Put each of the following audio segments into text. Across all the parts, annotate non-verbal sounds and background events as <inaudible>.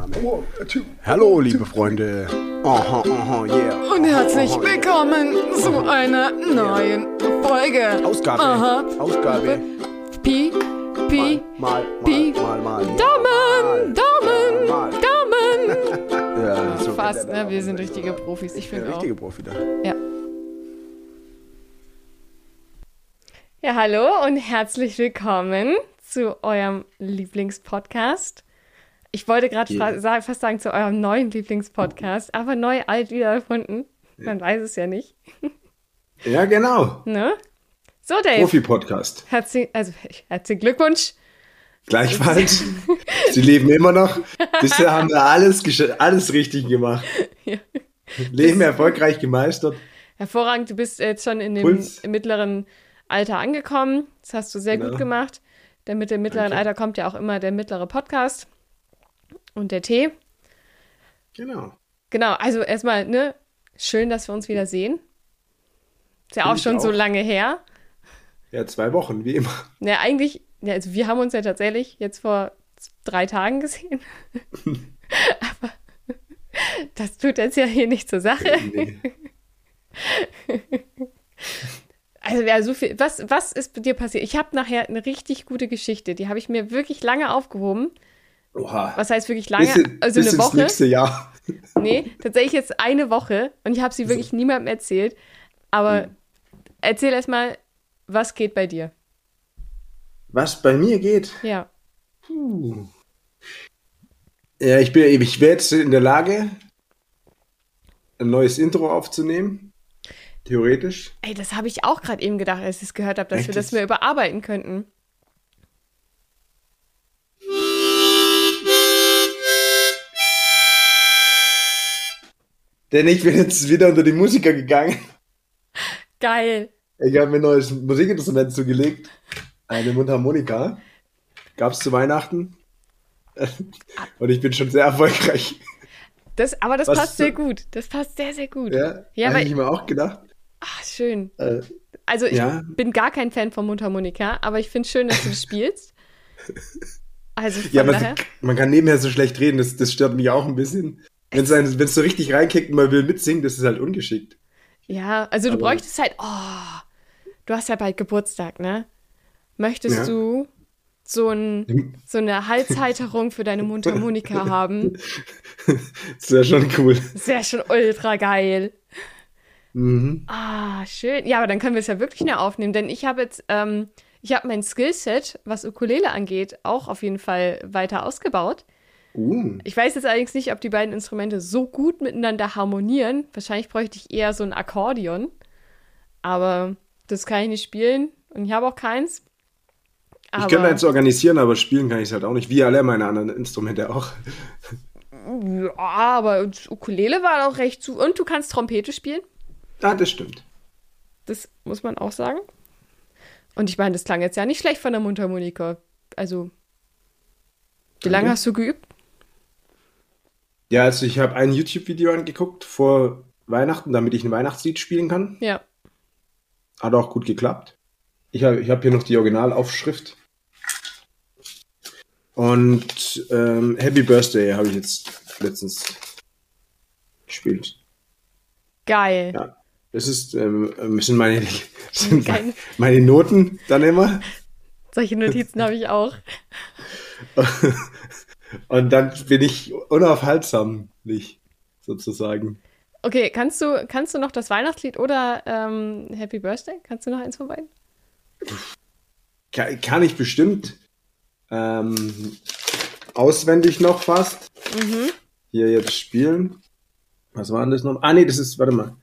Aufnahme. Hallo, liebe Freunde. Aha, aha, yeah. Und herzlich willkommen zu einer neuen Folge. Ausgabe. Aha. Ausgabe. Pi, Pi, Mal, Pi. mal, mal. mal. Daumen, Daumen. Daumen. <laughs> Ja, so Fast, ne? Wir sind richtige Profis. Ich finde auch. richtige Profi da. Ja. Ja, hallo und herzlich willkommen zu eurem Lieblingspodcast. Ich wollte gerade Yeah. fast sagen zu eurem neuen Lieblingspodcast, aber neu, alt wieder erfunden. Man weiß es ja nicht. Ja, genau. Ne? So, Dave. Profi-Podcast. Herzlich, also, herzlichen Glückwunsch. Gleichfalls. <laughs> <laughs> Sie leben immer noch. Bisher haben wir alles, alles richtig gemacht. Ja. Leben erfolgreich gemeistert. Hervorragend, du bist jetzt schon in dem Puls. mittleren Alter angekommen. Das hast du sehr Genau. gut gemacht. Denn mit dem mittleren Danke. Alter kommt ja auch immer der mittlere Podcast und der Tee. Genau. Genau, also erstmal, ne, schön, dass wir uns wieder sehen. Ist ja Find auch schon so auch. lange her. Ja, zwei Wochen, wie immer. Ja, eigentlich, ja, also wir haben uns ja tatsächlich jetzt vor drei Tagen gesehen. <laughs> Aber das tut jetzt ja hier nicht zur Sache. Nee. Also ja, so viel. Was, was ist dir passiert? Ich habe nachher eine richtig gute Geschichte. Die habe ich mir wirklich lange aufgehoben. Oha. Was heißt wirklich lange? In- also eine ins Woche. nächste Jahr. <laughs> Nee, tatsächlich jetzt eine Woche und ich habe sie wirklich niemandem erzählt. Aber Hm. erzähl erst mal, was geht bei dir? Was bei mir geht? Ja. Ja, ich bin, ich wäre jetzt in der Lage, ein neues Intro aufzunehmen. Theoretisch. Ey, das habe ich auch gerade eben gedacht, als ich es gehört habe, dass wir Echt? das mehr überarbeiten könnten. Denn ich bin jetzt wieder unter die Musiker gegangen. Geil. Ich habe mir ein neues Musikinstrument zugelegt. Eine Mundharmonika. Gab's zu Weihnachten. Und ich bin schon sehr erfolgreich. Das, aber das Was passt sehr gut. Das passt sehr, sehr gut. Ja, Ja, weil- ich mir auch gedacht. Ach, schön. Äh, Also ich Ja. bin gar kein Fan von Mundharmonika, aber ich finde schön, dass du das spielst. <laughs> Also ja, man, daher. man kann nebenher so schlecht reden, das, das stört mich auch ein bisschen. Wenn es so richtig reinkickt und man will mitsingen, das ist halt ungeschickt. Ja, also du Aber- bräuchtest halt, oh, du hast ja bald Geburtstag, ne? Möchtest Ja. du so, ein, so eine Halshalterung für deine Mundharmonika <laughs> haben? Das wäre schon cool. Das wäre schon ultra geil. Mhm. Ah, schön. Ja, aber dann können wir es ja wirklich mehr aufnehmen, denn ich habe jetzt, ähm, ich habe mein Skillset, was Ukulele angeht, auch auf jeden Fall weiter ausgebaut. Uh, Ich weiß jetzt allerdings nicht, ob die beiden Instrumente so gut miteinander harmonieren. Wahrscheinlich bräuchte ich eher so ein Akkordeon. Aber das kann ich nicht spielen und ich habe auch keins. ich könnte eins organisieren, aber spielen kann ich es halt auch nicht. Wie alle meine anderen Instrumente auch. ja, aber Ukulele war auch recht zu. Und du kannst Trompete spielen. Ah, das stimmt. Das muss man auch sagen. Und ich meine, das klang jetzt ja nicht schlecht von der Mundharmonika. Also, wie lange Danke. hast du geübt? Ja, also ich habe ein YouTube-Video angeguckt vor Weihnachten, damit ich ein Weihnachtslied spielen kann. Ja. Hat auch gut geklappt. Ich habe ich hab hier noch die Originalaufschrift. Und ähm, Happy Birthday habe ich jetzt letztens gespielt. Geil. Ja. Das ist, ähm, ähm, sind meine, <laughs> sind Geil. meine Noten dann immer. Solche Notizen habe ich auch. <laughs> Und dann bin ich unaufhaltsam, nicht, sozusagen. Okay, kannst du, kannst du noch das Weihnachtslied oder ähm, Happy Birthday? Kannst du noch eins von beiden? Kann, kann ich bestimmt ähm, auswendig noch fast hier jetzt spielen. Was war denn das noch? Ah, nee, das ist, warte mal.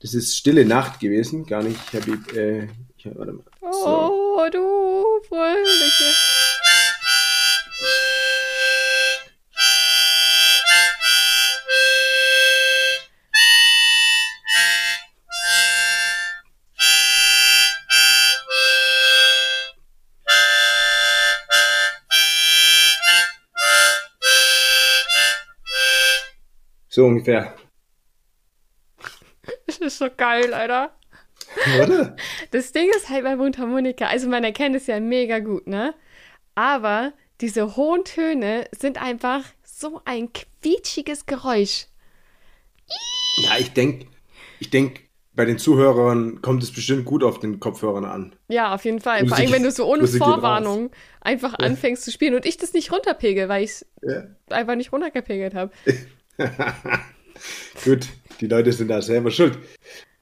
Das ist Stille Nacht gewesen, gar nicht Happy, äh, warte mal. So. Oh, du fröhliche. So ungefähr. Das ist so geil, Alter. Oder? Das Ding ist halt bei Mundharmonika, also man erkennt es ja mega gut, ne? Aber diese hohen Töne sind einfach so ein quietschiges Geräusch. Ja, ich denke, ich denke, bei den Zuhörern kommt es bestimmt gut auf den Kopfhörern an. Ja, auf jeden Fall. Vor allem, wenn du so ohne Vorwarnung einfach ja. anfängst zu spielen und ich das nicht runterpegel, weil ich es ja. einfach nicht runtergepegelt habe. <laughs> <laughs> gut, die Leute sind da selber schuld.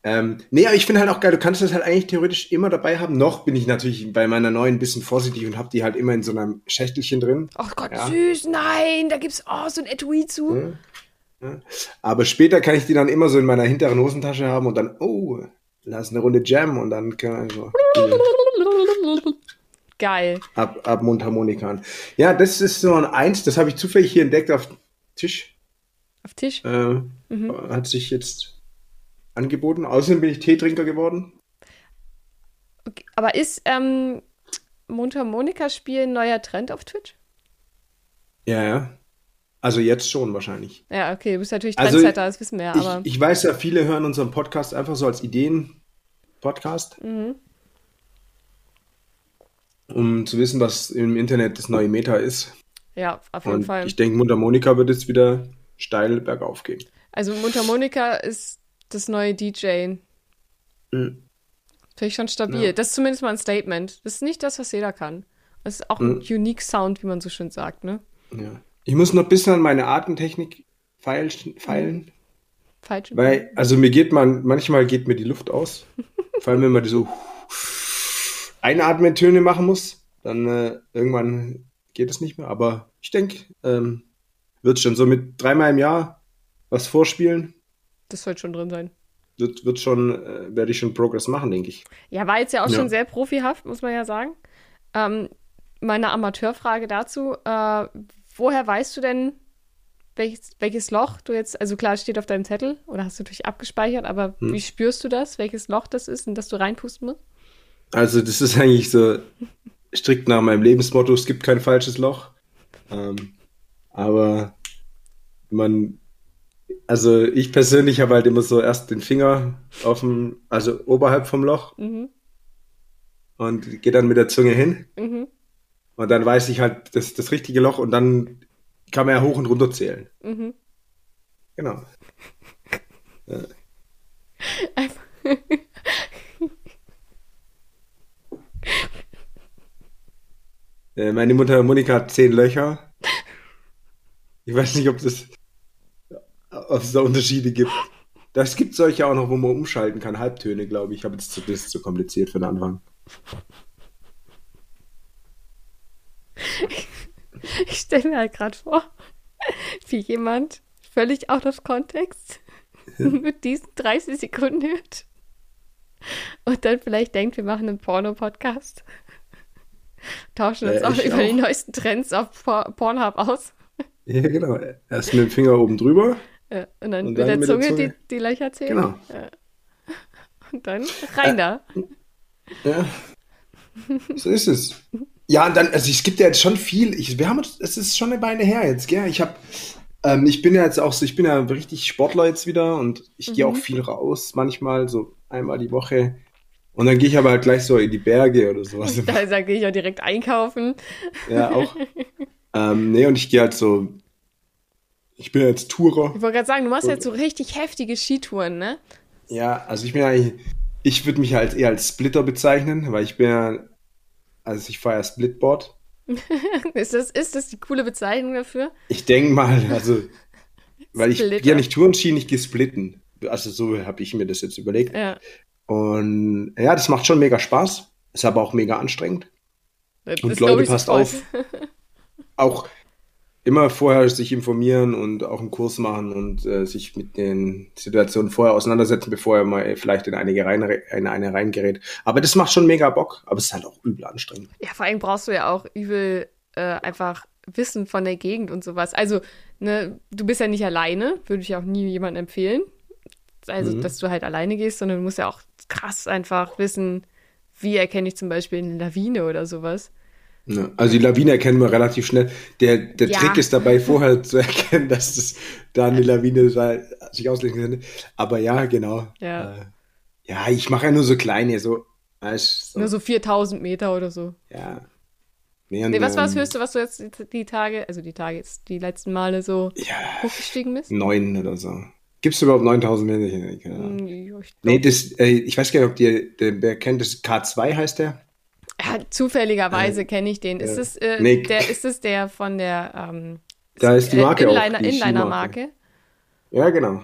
Ähm, nee, aber ich finde halt auch geil, du kannst das halt eigentlich theoretisch immer dabei haben. Noch bin ich natürlich bei meiner neuen ein bisschen vorsichtig und habe die halt immer in so einem Schächtelchen drin. Ach Gott, ja. süß, nein, da gibt's oh, so ein Etui zu. Ja. Ja. Aber später kann ich die dann immer so in meiner hinteren Hosentasche haben und dann, oh, lass eine Runde Jam und dann kann ich so. <laughs> Geil. Ab, ab Mundharmonikan. Ja, das ist so ein Eins, das habe ich zufällig hier entdeckt auf Tisch. Auf Tisch? Äh, mhm. Hat sich jetzt angeboten. Außerdem bin ich Teetrinker geworden. Okay, aber ist ähm, Mundharmonika-Spiel ein neuer Trend auf Twitch? Ja, ja. Also jetzt schon wahrscheinlich. Ja, okay, du bist natürlich also Trendsetter, also, das wissen wir ja. Aber... Ich, ich, weiß ja, viele hören unseren Podcast einfach so als Ideen-Podcast. Mhm. Um zu wissen, was im Internet das neue Meta ist. Ja, auf jeden Und Fall. Ich denke, Mundharmonika wird jetzt wieder steil bergauf gehen. Also Mundharmonika ist das neue DJ. Mhm. Finde ich schon stabil. Ja. Das ist zumindest mal ein Statement. Das ist nicht das, was jeder kann. Das ist auch ein mhm. unique Sound, wie man so schön sagt, ne? Ja. Ich muss noch ein bisschen an meine Atemtechnik feilen. feilen. Falsch. Weil, also mir geht man, manchmal geht mir die Luft aus. <laughs> Vor allem, wenn man die so Einatmentöne machen muss, dann äh, irgendwann geht es nicht mehr. Aber ich denke, ähm, wird schon so mit dreimal im Jahr was vorspielen das sollte schon drin sein. Wird, wird schon, äh, werde ich schon Progress machen, denke ich. Ja, war jetzt ja auch ja. schon sehr profihaft, muss man ja sagen. Ähm, meine Amateurfrage dazu: äh, Woher weißt du denn, welches, welches Loch du jetzt, also klar, steht auf deinem Zettel oder hast du natürlich abgespeichert, aber hm. wie spürst du das, welches Loch das ist und dass du reinpusten musst? Also, das ist eigentlich so strikt nach meinem Lebensmotto: es gibt kein falsches Loch. Ähm, aber man also ich persönlich habe halt immer so erst den Finger auf dem, also oberhalb vom Loch mhm. und gehe dann mit der Zunge hin. Mhm. Und dann weiß ich halt das, das richtige Loch und dann kann man ja hoch und runter zählen. Mhm. Genau. <laughs> ja. <laughs> Äh, meine Mutter Monika hat zehn Löcher. Ich weiß nicht, ob es da Unterschiede gibt. Das gibt solche auch noch, wo man umschalten kann. Halbtöne, glaube ich. Aber das ist zu kompliziert für den Anfang. <laughs> Ich stelle mir halt gerade vor, wie jemand völlig out of context <laughs> mit diesen 30 Sekunden hört und dann vielleicht denkt, wir machen einen Porno-Podcast. Tauschen uns äh, auch über auch. die neuesten Trends auf Pornhub aus. Ja, genau. Erst mit dem Finger oben drüber. Ja, und dann, und dann mit der mit Zunge, der Zunge. Die, die Löcher zählen. Genau. Ja. Und dann rein da. Ja. So ist es. Ja, und dann, also es gibt ja jetzt schon viel. Ich, wir haben es ist schon eine Beine her jetzt, gell? Ich habe, ähm, ich bin ja jetzt auch so, ich bin ja richtig Sportler jetzt wieder und ich mhm. gehe auch viel raus, manchmal so einmal die Woche. Und dann gehe ich aber halt gleich so in die Berge oder sowas. <laughs> Da, da gehe ich auch direkt einkaufen. Ja, auch. <laughs> ähm, nee, und ich gehe halt so ich bin jetzt Tourer. Ich wollte gerade sagen, du machst jetzt so richtig heftige Skitouren, ne? Ja, also ich bin eigentlich, ich würde mich halt eher als Splitter bezeichnen, weil ich bin ja, also ich fahre ja Splitboard. <laughs> ist, das, ist das die coole Bezeichnung dafür? Ich denke mal, also, weil ich ja nicht Tourenski, ich gehe splitten. Also so habe ich mir das jetzt überlegt. Ja. Und ja, das macht schon mega Spaß. Ist aber auch mega anstrengend. Das und Leute, passt auf. <laughs> Auch immer vorher sich informieren und auch einen Kurs machen und äh, sich mit den Situationen vorher auseinandersetzen, bevor er mal vielleicht in einige rein, in eine reingerät. Aber das macht schon mega Bock, aber es ist halt auch übel anstrengend. Ja, vor allem brauchst du ja auch übel äh, einfach Wissen von der Gegend und sowas. Also, ne, du bist ja nicht alleine, würde ich auch nie jemandem empfehlen. Also, mhm. dass du halt alleine gehst, sondern du musst ja auch krass einfach wissen, wie erkenne ich zum Beispiel eine Lawine oder sowas. Ja, also die Lawine erkennen wir relativ schnell. Der, der ja. Trick ist dabei, vorher zu <laughs> erkennen, dass das da eine Lawine sich auslegen könnte. Aber ja, genau. Ja, äh, ja ich mache ja nur so kleine, so, weißt, so. Nur so 4000 Meter oder so. Ja. Während, Nee, was war das Höchste, was du jetzt die, Tage, also die Tage jetzt, die letzten Male so Ja, hochgestiegen bist? neun oder so. Gibt es überhaupt 9000 Meter? Keine Ahnung. Hm, ich Nee, das, äh, ich weiß gar nicht, ob dir, der, wer kennt das, K2 heißt der? Ja, zufälligerweise kenne ich den. Ist es äh, Nee. der, ist es der von der ähm, Da ist die Marke auch, Inliner, die Inliner-Marke? Ja, genau.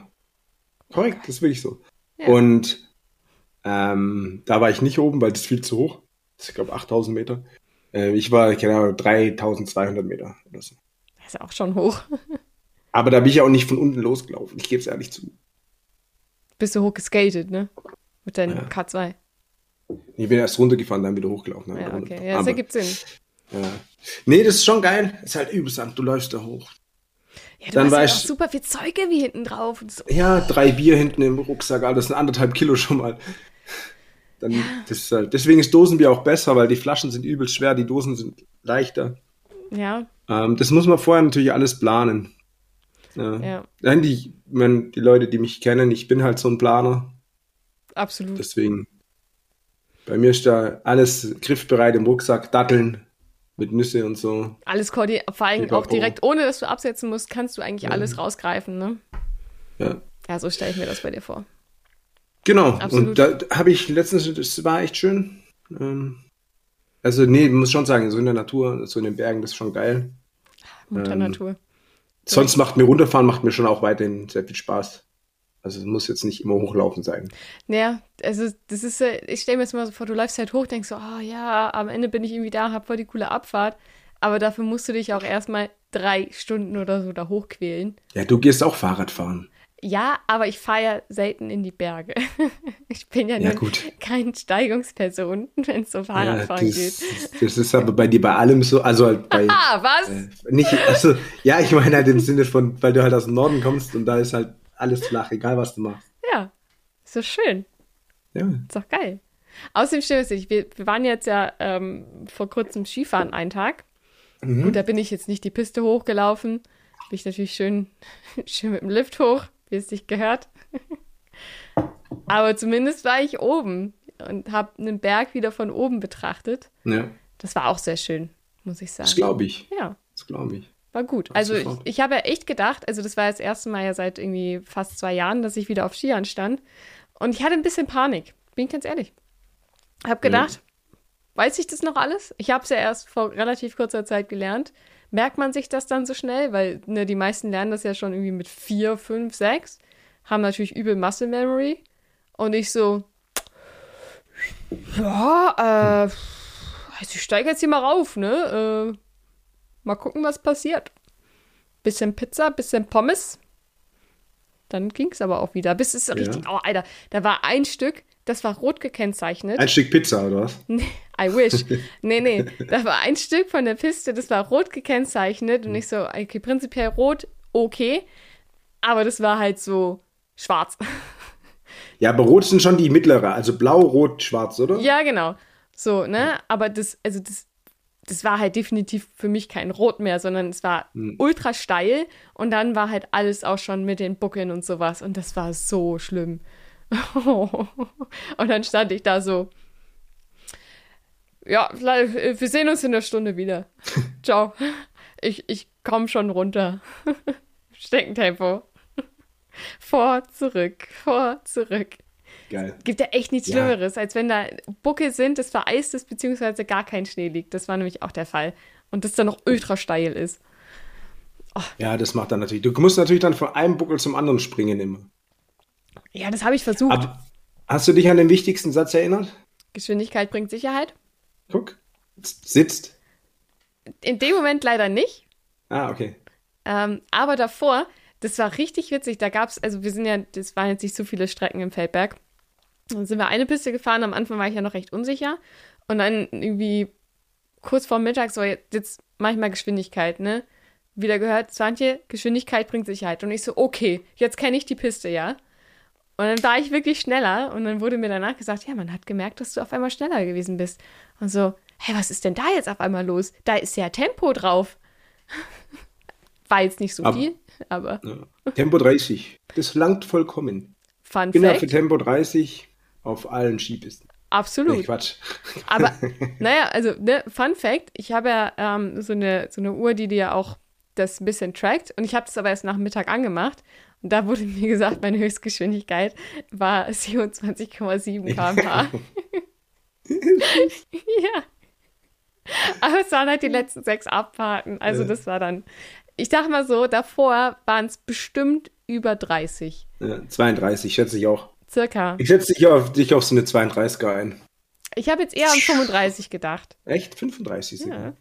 Korrekt, das ist wirklich so. Ja. Und ähm, da war ich nicht oben, weil das ist viel zu hoch. Das ist, ich glaube, 8000 Meter. Äh, ich war, keine Ahnung, 3200 Meter oder so. Das ist auch schon hoch. <laughs> Aber da bin ich auch nicht von unten losgelaufen. Ich gebe es ehrlich zu. Bist du hoch geskatet, ne? Mit deinem Ja. K2. Ich bin erst runtergefahren, dann wieder hochgelaufen. dann Ja, okay. Ja, das Aber, ergibt Sinn. ja. Nee, das ist schon geil. Ist halt übelst an. Du läufst da hoch. Ja, du Dann hast war ja ich- auch super viel Zeug wie hinten drauf. Und so. Ja, drei Bier hinten im Rucksack, Alter, das sind anderthalb Kilo schon mal. Dann, das ist halt, deswegen ist Dosenbier auch besser, weil die Flaschen sind übelst schwer, die Dosen sind leichter. Ja, Ähm, das muss man vorher natürlich alles planen. Ja. ja, Nein, die, man, die Leute, die mich kennen, ich bin halt so ein Planer. absolut. Deswegen, bei mir ist da alles griffbereit im Rucksack, Datteln mit Nüsse und so. Alles koordiniert, vor allem auch direkt, ohne dass du absetzen musst, kannst du eigentlich Ja. alles rausgreifen, ne? Ja. Ja, so stelle ich mir das bei dir vor. Genau, Absolut. und da habe ich letztens, das war echt schön. Ähm, also, nee, muss schon sagen, so in der Natur, so in den Bergen, das ist schon geil. Mutter Ähm, Natur. Sonst macht mir runterfahren, macht mir schon auch weiterhin sehr viel Spaß. Also, es muss jetzt nicht immer hochlaufen sein. Naja, also das ist, äh, ich stelle mir jetzt mal so vor, du läufst halt hoch, denkst so, ah ja, am Ende bin ich irgendwie da, hab voll die coole Abfahrt. Aber dafür musst du dich auch erstmal drei Stunden oder so da hochquälen. Ja, du gehst auch Fahrrad fahren. Ja, aber ich fahre ja selten in die Berge. <laughs> ich bin ja, Ja, keine Steigungsperson, wenn es Ja, Fahrradfahren das, geht. das ist aber bei dir bei allem so, also halt bei. Ah, <laughs> was? Äh, nicht, also, ja, ich meine halt im Sinne von, weil du halt aus dem Norden kommst und da ist halt alles flach, egal was du machst. Ja, ist so schön. Ja. Ist doch geil. Außerdem stimmt es nicht. Wir, wir waren jetzt ja ähm, vor kurzem Skifahren einen Tag. Mhm. Gut, da bin ich jetzt nicht die Piste hochgelaufen. Bin ich natürlich schön, <laughs> schön mit dem Lift hoch, wie es sich gehört. <laughs> Aber zumindest war ich oben und habe einen Berg wieder von oben betrachtet. ja. Das war auch sehr schön, muss ich Das sagen. glaube ich. Ja, Das glaube ich. War gut. Also ich, ich habe ja echt gedacht, also das war das erste Mal ja seit irgendwie fast zwei Jahren, dass ich wieder auf Skiern stand. Und ich hatte ein bisschen Panik, bin ich ganz ehrlich. Hab gedacht, weiß ich das noch alles? Ich habe es ja erst vor relativ kurzer Zeit gelernt. Merkt man sich das dann so schnell? Weil ne, die meisten lernen das ja schon irgendwie mit vier, fünf, sechs. Haben natürlich übel Muscle Memory. Und ich so, ja, äh, also ich steige jetzt hier mal rauf, ne? Äh, mal gucken, was passiert. Bisschen Pizza, bisschen Pommes. Dann ging es aber auch wieder. Bis es Ja. richtig, oh, Alter, da war ein Stück, das war rot gekennzeichnet. Ein Stück Pizza, oder was? <laughs> I wish. <laughs> Nee, nee. Da war ein Stück von der Piste, das war rot gekennzeichnet und ich so, okay, prinzipiell rot, okay. Aber das war halt so schwarz. <laughs> Ja, aber rot sind schon die mittlere, also blau, rot, schwarz, oder? ja, genau. So, ne? Aber das, also das, das war halt definitiv für mich kein Rot mehr, sondern es war ultra steil und dann war halt alles auch schon mit den Buckeln und sowas und das war so schlimm. <laughs> Und dann stand ich da so, ja, wir sehen uns in der Stunde wieder. <laughs> Ciao. Ich, ich komme schon runter. <laughs> Steckentempo. Vor, zurück, vor, zurück. Geil. Gibt ja echt nichts Ja. Schlimmeres, als wenn da Buckel sind, das vereist ist, beziehungsweise gar kein Schnee liegt. Das war nämlich auch der Fall. Und das dann noch ultra steil ist. Ja, das macht dann natürlich. Du musst natürlich dann von einem Buckel zum anderen springen immer. Ja, das habe ich versucht. Aber hast du dich an den wichtigsten Satz erinnert? Geschwindigkeit bringt Sicherheit. Guck. Sitzt. In dem Moment leider nicht. Ah, okay. Ähm, aber davor, das war richtig witzig. Da gab es, also wir sind ja, das waren jetzt nicht so viele Strecken im Feldberg. Dann sind wir eine Piste gefahren. Am Anfang war ich ja noch recht unsicher. Und dann irgendwie kurz vor Mittag so, jetzt mach ich mal Geschwindigkeit, ne? Wieder gehört, Swantje, Geschwindigkeit bringt Sicherheit. Und ich so, okay, jetzt kenne ich die Piste, ja? Und dann war ich wirklich schneller und dann wurde mir danach gesagt, ja, man hat gemerkt, dass du auf einmal schneller gewesen bist. Und so, hey, was ist denn da jetzt auf einmal los? Da ist ja Tempo drauf. <laughs> War jetzt nicht so Aber- viel, aber Ja. Tempo 30. Das langt vollkommen. Fun Ich bin ja für Fact. Tempo 30 auf allen Skipisten. Absolut. Nee, Quatsch. <laughs> Aber, <laughs> naja, also, ne, Fun Fact, ich habe ja ähm, so, eine, so eine Uhr, die dir ja auch das ein bisschen trackt. Und ich habe das aber erst nach Mittag angemacht. Und da wurde <laughs> mir gesagt, meine Höchstgeschwindigkeit war 27,7 km/h. ja. Aber es waren halt die letzten sechs Abfahrten. Also das war dann, ich sag mal so, davor waren es bestimmt über 30. Ja, 32, schätze ich auch. Circa. Ich schätze dich auf, dich auf so eine 32er ein. Ich habe jetzt eher an 35 gedacht. Echt? 35 sogar. Ja.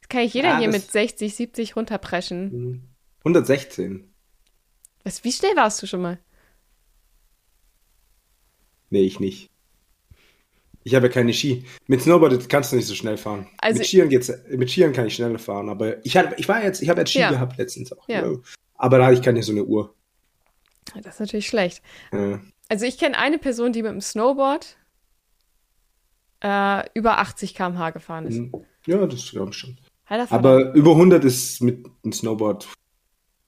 Das kann ich jeder Ja, hier mit 60, 70 runterpreschen. Mhm. 116. Was, wie schnell warst du schon mal? Nee, ich nicht. Ich habe ja keine Ski. Mit Snowboard kannst du nicht so schnell fahren. Also- mit Skiern geht's, mit Skiern kann ich schneller fahren, aber ich hatte, ich war jetzt, ich habe jetzt Ski Ja. gehabt letztens auch. Ja. Aber da hatte ich keine so eine Uhr. Das ist natürlich schlecht. Äh, Also ich kenne eine Person, die mit dem Snowboard äh, über 80 km/h gefahren ist. mhm. ja, das glaube ich schon. Vater. Aber über 100 ist mit einem Snowboard,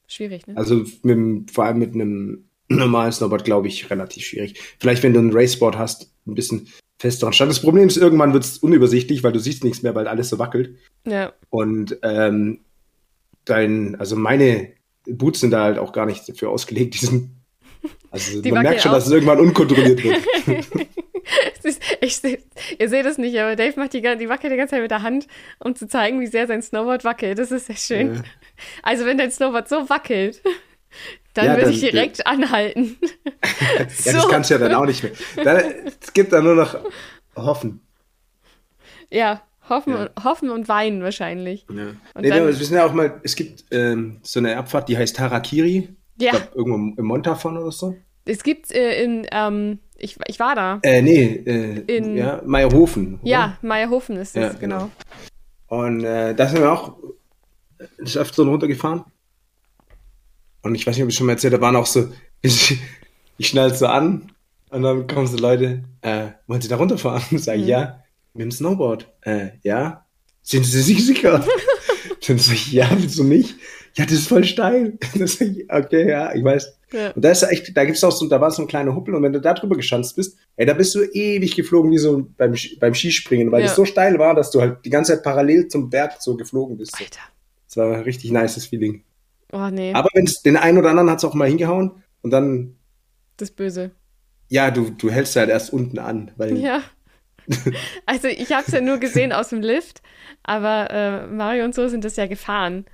schwierig, ne? also mit, vor allem mit einem normalen Snowboard, glaube ich, relativ schwierig. Vielleicht, wenn du ein Raceboard hast, ein bisschen festeren Stand. Das Problem ist, irgendwann wird es unübersichtlich, weil du siehst nichts mehr, weil alles so wackelt. ja. Und ähm, dein, also meine Boots sind da halt auch gar nicht dafür ausgelegt. Die sind, <laughs> also Die man merkt schon, auch. dass es irgendwann unkontrolliert wird. <laughs> Ist, seh- ihr seht es nicht, aber Dave macht die, die wackelt die ganze Zeit mit der Hand, um zu zeigen, wie sehr sein Snowboard wackelt. Das ist sehr schön. Ja. Also wenn dein Snowboard so wackelt, dann Ja, würde ich direkt anhalten. <laughs> Ja, So. das kannst du ja dann auch nicht mehr. Da, es gibt dann nur noch hoffen. Ja, hoffen, Ja. Und, hoffen und weinen wahrscheinlich. Ja. Und Nee, dann- wir wissen ja auch mal, es gibt ähm, so eine Abfahrt, die heißt Harakiri. Ja, glaub, irgendwo im Montafon oder so. es gibt äh, in, ähm, ich, ich war da. Äh, nee, äh, In- ja, Meierhofen. oder? Ja, Meierhofen ist das, Ja, genau. genau. Und äh, da sind wir auch des Öfteren runtergefahren. Und ich weiß nicht, ob ich schon mal erzählt habe, da waren auch so, <laughs> ich, ich schnall so an und dann kommen so Leute, äh, wollen Sie da runterfahren? <laughs> Sag ich, Mhm. ja. Mit dem Snowboard? Äh, ja. Sind Sie sich sicher? <laughs> dann sag ich, ja, wieso nicht? Ja, das ist voll steil. <laughs> Sag ich, okay, ja, ich weiß. Ja. Und da ist echt, da gibt's auch so, da war so ein kleiner Huppel und wenn du da drüber geschanzt bist, ey, da bist du ewig geflogen wie so beim, beim Skispringen, weil Ja. es so steil war, dass du halt die ganze Zeit parallel zum Berg so geflogen bist. So. Alter. Das war ein richtig nices Feeling. Oh nee, Aber wenn's den einen oder anderen hat's auch mal hingehauen und dann, das böse. ja, du, du hältst halt erst unten an, weil Ja. <laughs> Also ich habe es ja nur gesehen aus dem Lift, aber äh, Mario und so sind das ja gefahren.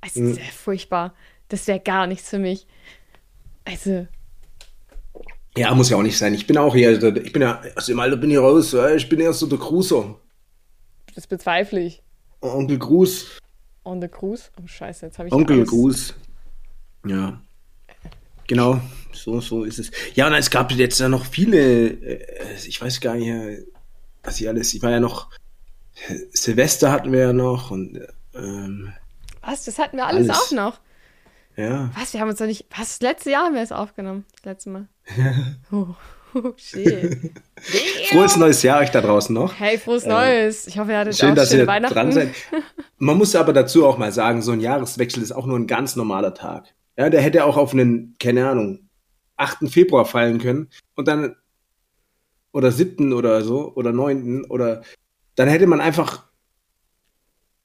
Also Mhm. sehr furchtbar. Das wäre gar nichts für mich. Also, ja, muss ja auch nicht sein. Ich bin auch hier, ich bin ja, aus dem Alter bin ich raus, ich bin erst so der Cruiser. das bezweifle ich. Onkel Gruß, On the Cruise? Oh scheiße, jetzt habe ich Onkel Gruß. Ja. Genau, so, so ist es. Ja, und es gab jetzt ja noch viele, äh, ich weiß gar nicht, äh, was ich alles, ich war ja noch, äh, Silvester hatten wir ja noch und, äh, ähm, Was? Das hatten wir alles, Alles. auch noch. ja. Was? Wir haben uns doch nicht. Was? Das letzte Jahr haben wir es aufgenommen. Das letzte Mal. <laughs> oh, oh, shit. <laughs> Frohes neues Jahr euch da draußen noch. Hey, frohes Neues. Ich hoffe, ihr hattet Schön, auch dass schöne ihr Weihnachten. dran seid. <laughs> Man muss aber dazu auch mal sagen, so ein Jahreswechsel ist auch nur ein ganz normaler Tag. Ja, der hätte auch auf einen, keine Ahnung, 8. Februar fallen können und dann oder 7. oder so oder 9. oder dann hätte man einfach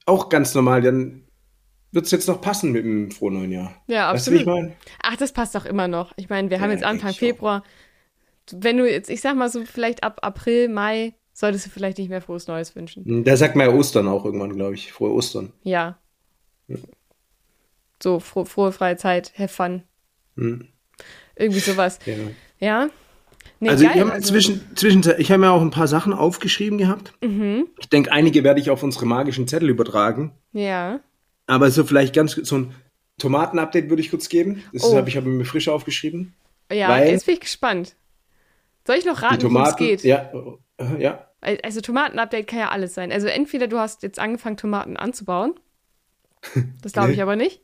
auch ganz normal, dann wird es jetzt noch passen mit dem frohen neuen Jahr. Ja, Weißt du, ich meine? Ach, das passt doch immer noch. Ich meine, wir haben Ja, jetzt Anfang. Februar. Wenn du jetzt, ich sag mal so, vielleicht ab April, Mai, solltest du vielleicht nicht mehr frohes Neues wünschen. Da sagt man ja Ostern auch irgendwann, glaube ich. Frohe Ostern. Ja. So, frohe, frohe freie Zeit, have fun. Hm. Irgendwie sowas. Ja. Ja. Nee, also, geil. ich habe also, zwischen, zwischenzeit, ich habe mir auch ein paar Sachen aufgeschrieben gehabt. mhm. Ich denke, einige werde ich auf unsere magischen Zettel übertragen. Ja. Aber so vielleicht ganz so ein Tomaten-Update würde ich kurz geben. Das Oh. habe ich hab mir frisch aufgeschrieben. Ja, jetzt bin ich gespannt. Soll ich noch raten, worum es geht? Ja, äh, ja. Also Tomatenupdate kann ja alles sein. Also entweder du hast jetzt angefangen, Tomaten anzubauen. <laughs> Das glaube ich aber nicht.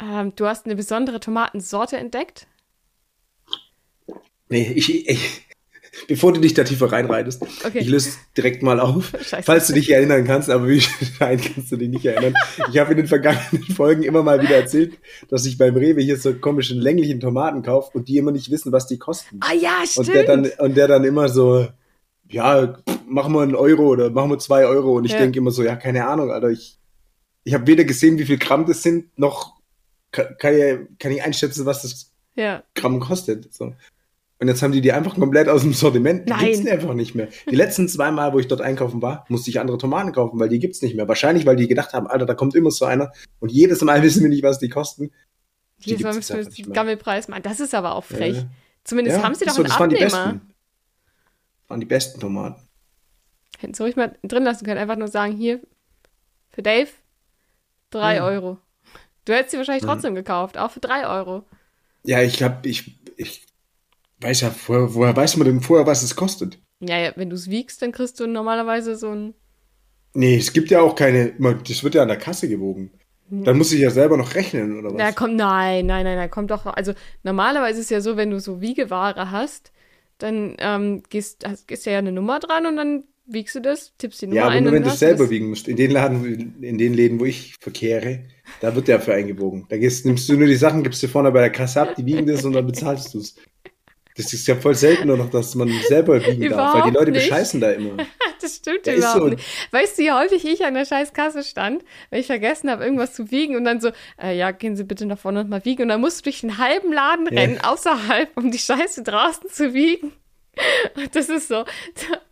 Ähm, du hast eine besondere Tomatensorte entdeckt. Nee, ich, ich, <laughs> bevor du dich da tiefer reinreitest, Okay. ich löse direkt mal auf, <laughs> Scheiße. falls du dich erinnern kannst, aber wie <laughs> nein, kannst du dich nicht erinnern. Ich habe in den vergangenen Folgen immer mal wieder erzählt, dass ich beim Rewe hier so komischen länglichen Tomaten kaufe und die immer nicht wissen, was die kosten. Ah ja, Und der stimmt. dann, und der dann immer so ja, machen wir einen Euro oder machen wir zwei Euro. Und ich Ja. denke immer so, ja, keine Ahnung, Alter, ich, ich habe weder gesehen, wie viel Gramm das sind, noch kann, kann, ich, kann ich einschätzen, was das Ja. Gramm kostet. So. Und jetzt haben die die einfach komplett aus dem Sortiment. Die Nein. gibt's einfach nicht mehr. Die letzten zwei Mal, wo ich dort einkaufen war, musste ich andere Tomaten kaufen, weil die gibt's nicht mehr. Wahrscheinlich, weil die gedacht haben, Alter, da kommt immer so einer. Und jedes Mal <laughs> wissen wir nicht, was die kosten. Die Jedes Mal müssen wir den. Gammelpreis machen. Das ist aber auch frech. Ja. Zumindest Ja, haben sie doch so, einen das waren die Abnehmer. besten. Das waren die besten Tomaten. Hätten sie ruhig mal drin lassen können. Einfach nur sagen, hier, für Dave, drei Ja. Euro. Du hättest sie wahrscheinlich Mhm. trotzdem gekauft, auch für drei Euro. Ja, ich hab, ich, ich weiß ja, woher, woher weiß man denn vorher, was es kostet? Ja, ja wenn du es wiegst, dann kriegst du normalerweise so ein. Nee, es gibt ja auch keine, das wird ja an der Kasse gewogen. Dann muss ich ja selber noch rechnen, oder was? Na, kommt, nein, nein, nein, nein, kommt doch. Also normalerweise ist es ja so, wenn du so Wiegeware hast, dann ähm, gehst, hast, ist ja eine Nummer dran und dann wiegst du das, tippst die Nummer ja, aber ein nur wenn du es selber wiegen musst. In den Laden, in den Läden, wo ich verkehre, da wird der für eingewogen. Da gehst, nimmst du nur die Sachen, gibst du vorne bei der Kasse ab, die wiegen das und dann bezahlst du es. <laughs> Das ist ja voll selten nur noch, dass man selber <laughs> wiegen darf, weil die Leute nicht. bescheißen da immer. <laughs> Das stimmt Ja, überhaupt so. nicht. Weißt du, wie häufig ich an der scheiß Kasse stand, weil ich vergessen habe, irgendwas zu wiegen und dann so, äh, ja, gehen Sie bitte nach vorne und mal wiegen. Und dann musst du durch den halben Laden Ja. rennen, außerhalb, um die Scheiße draußen zu wiegen. <laughs> Das ist so,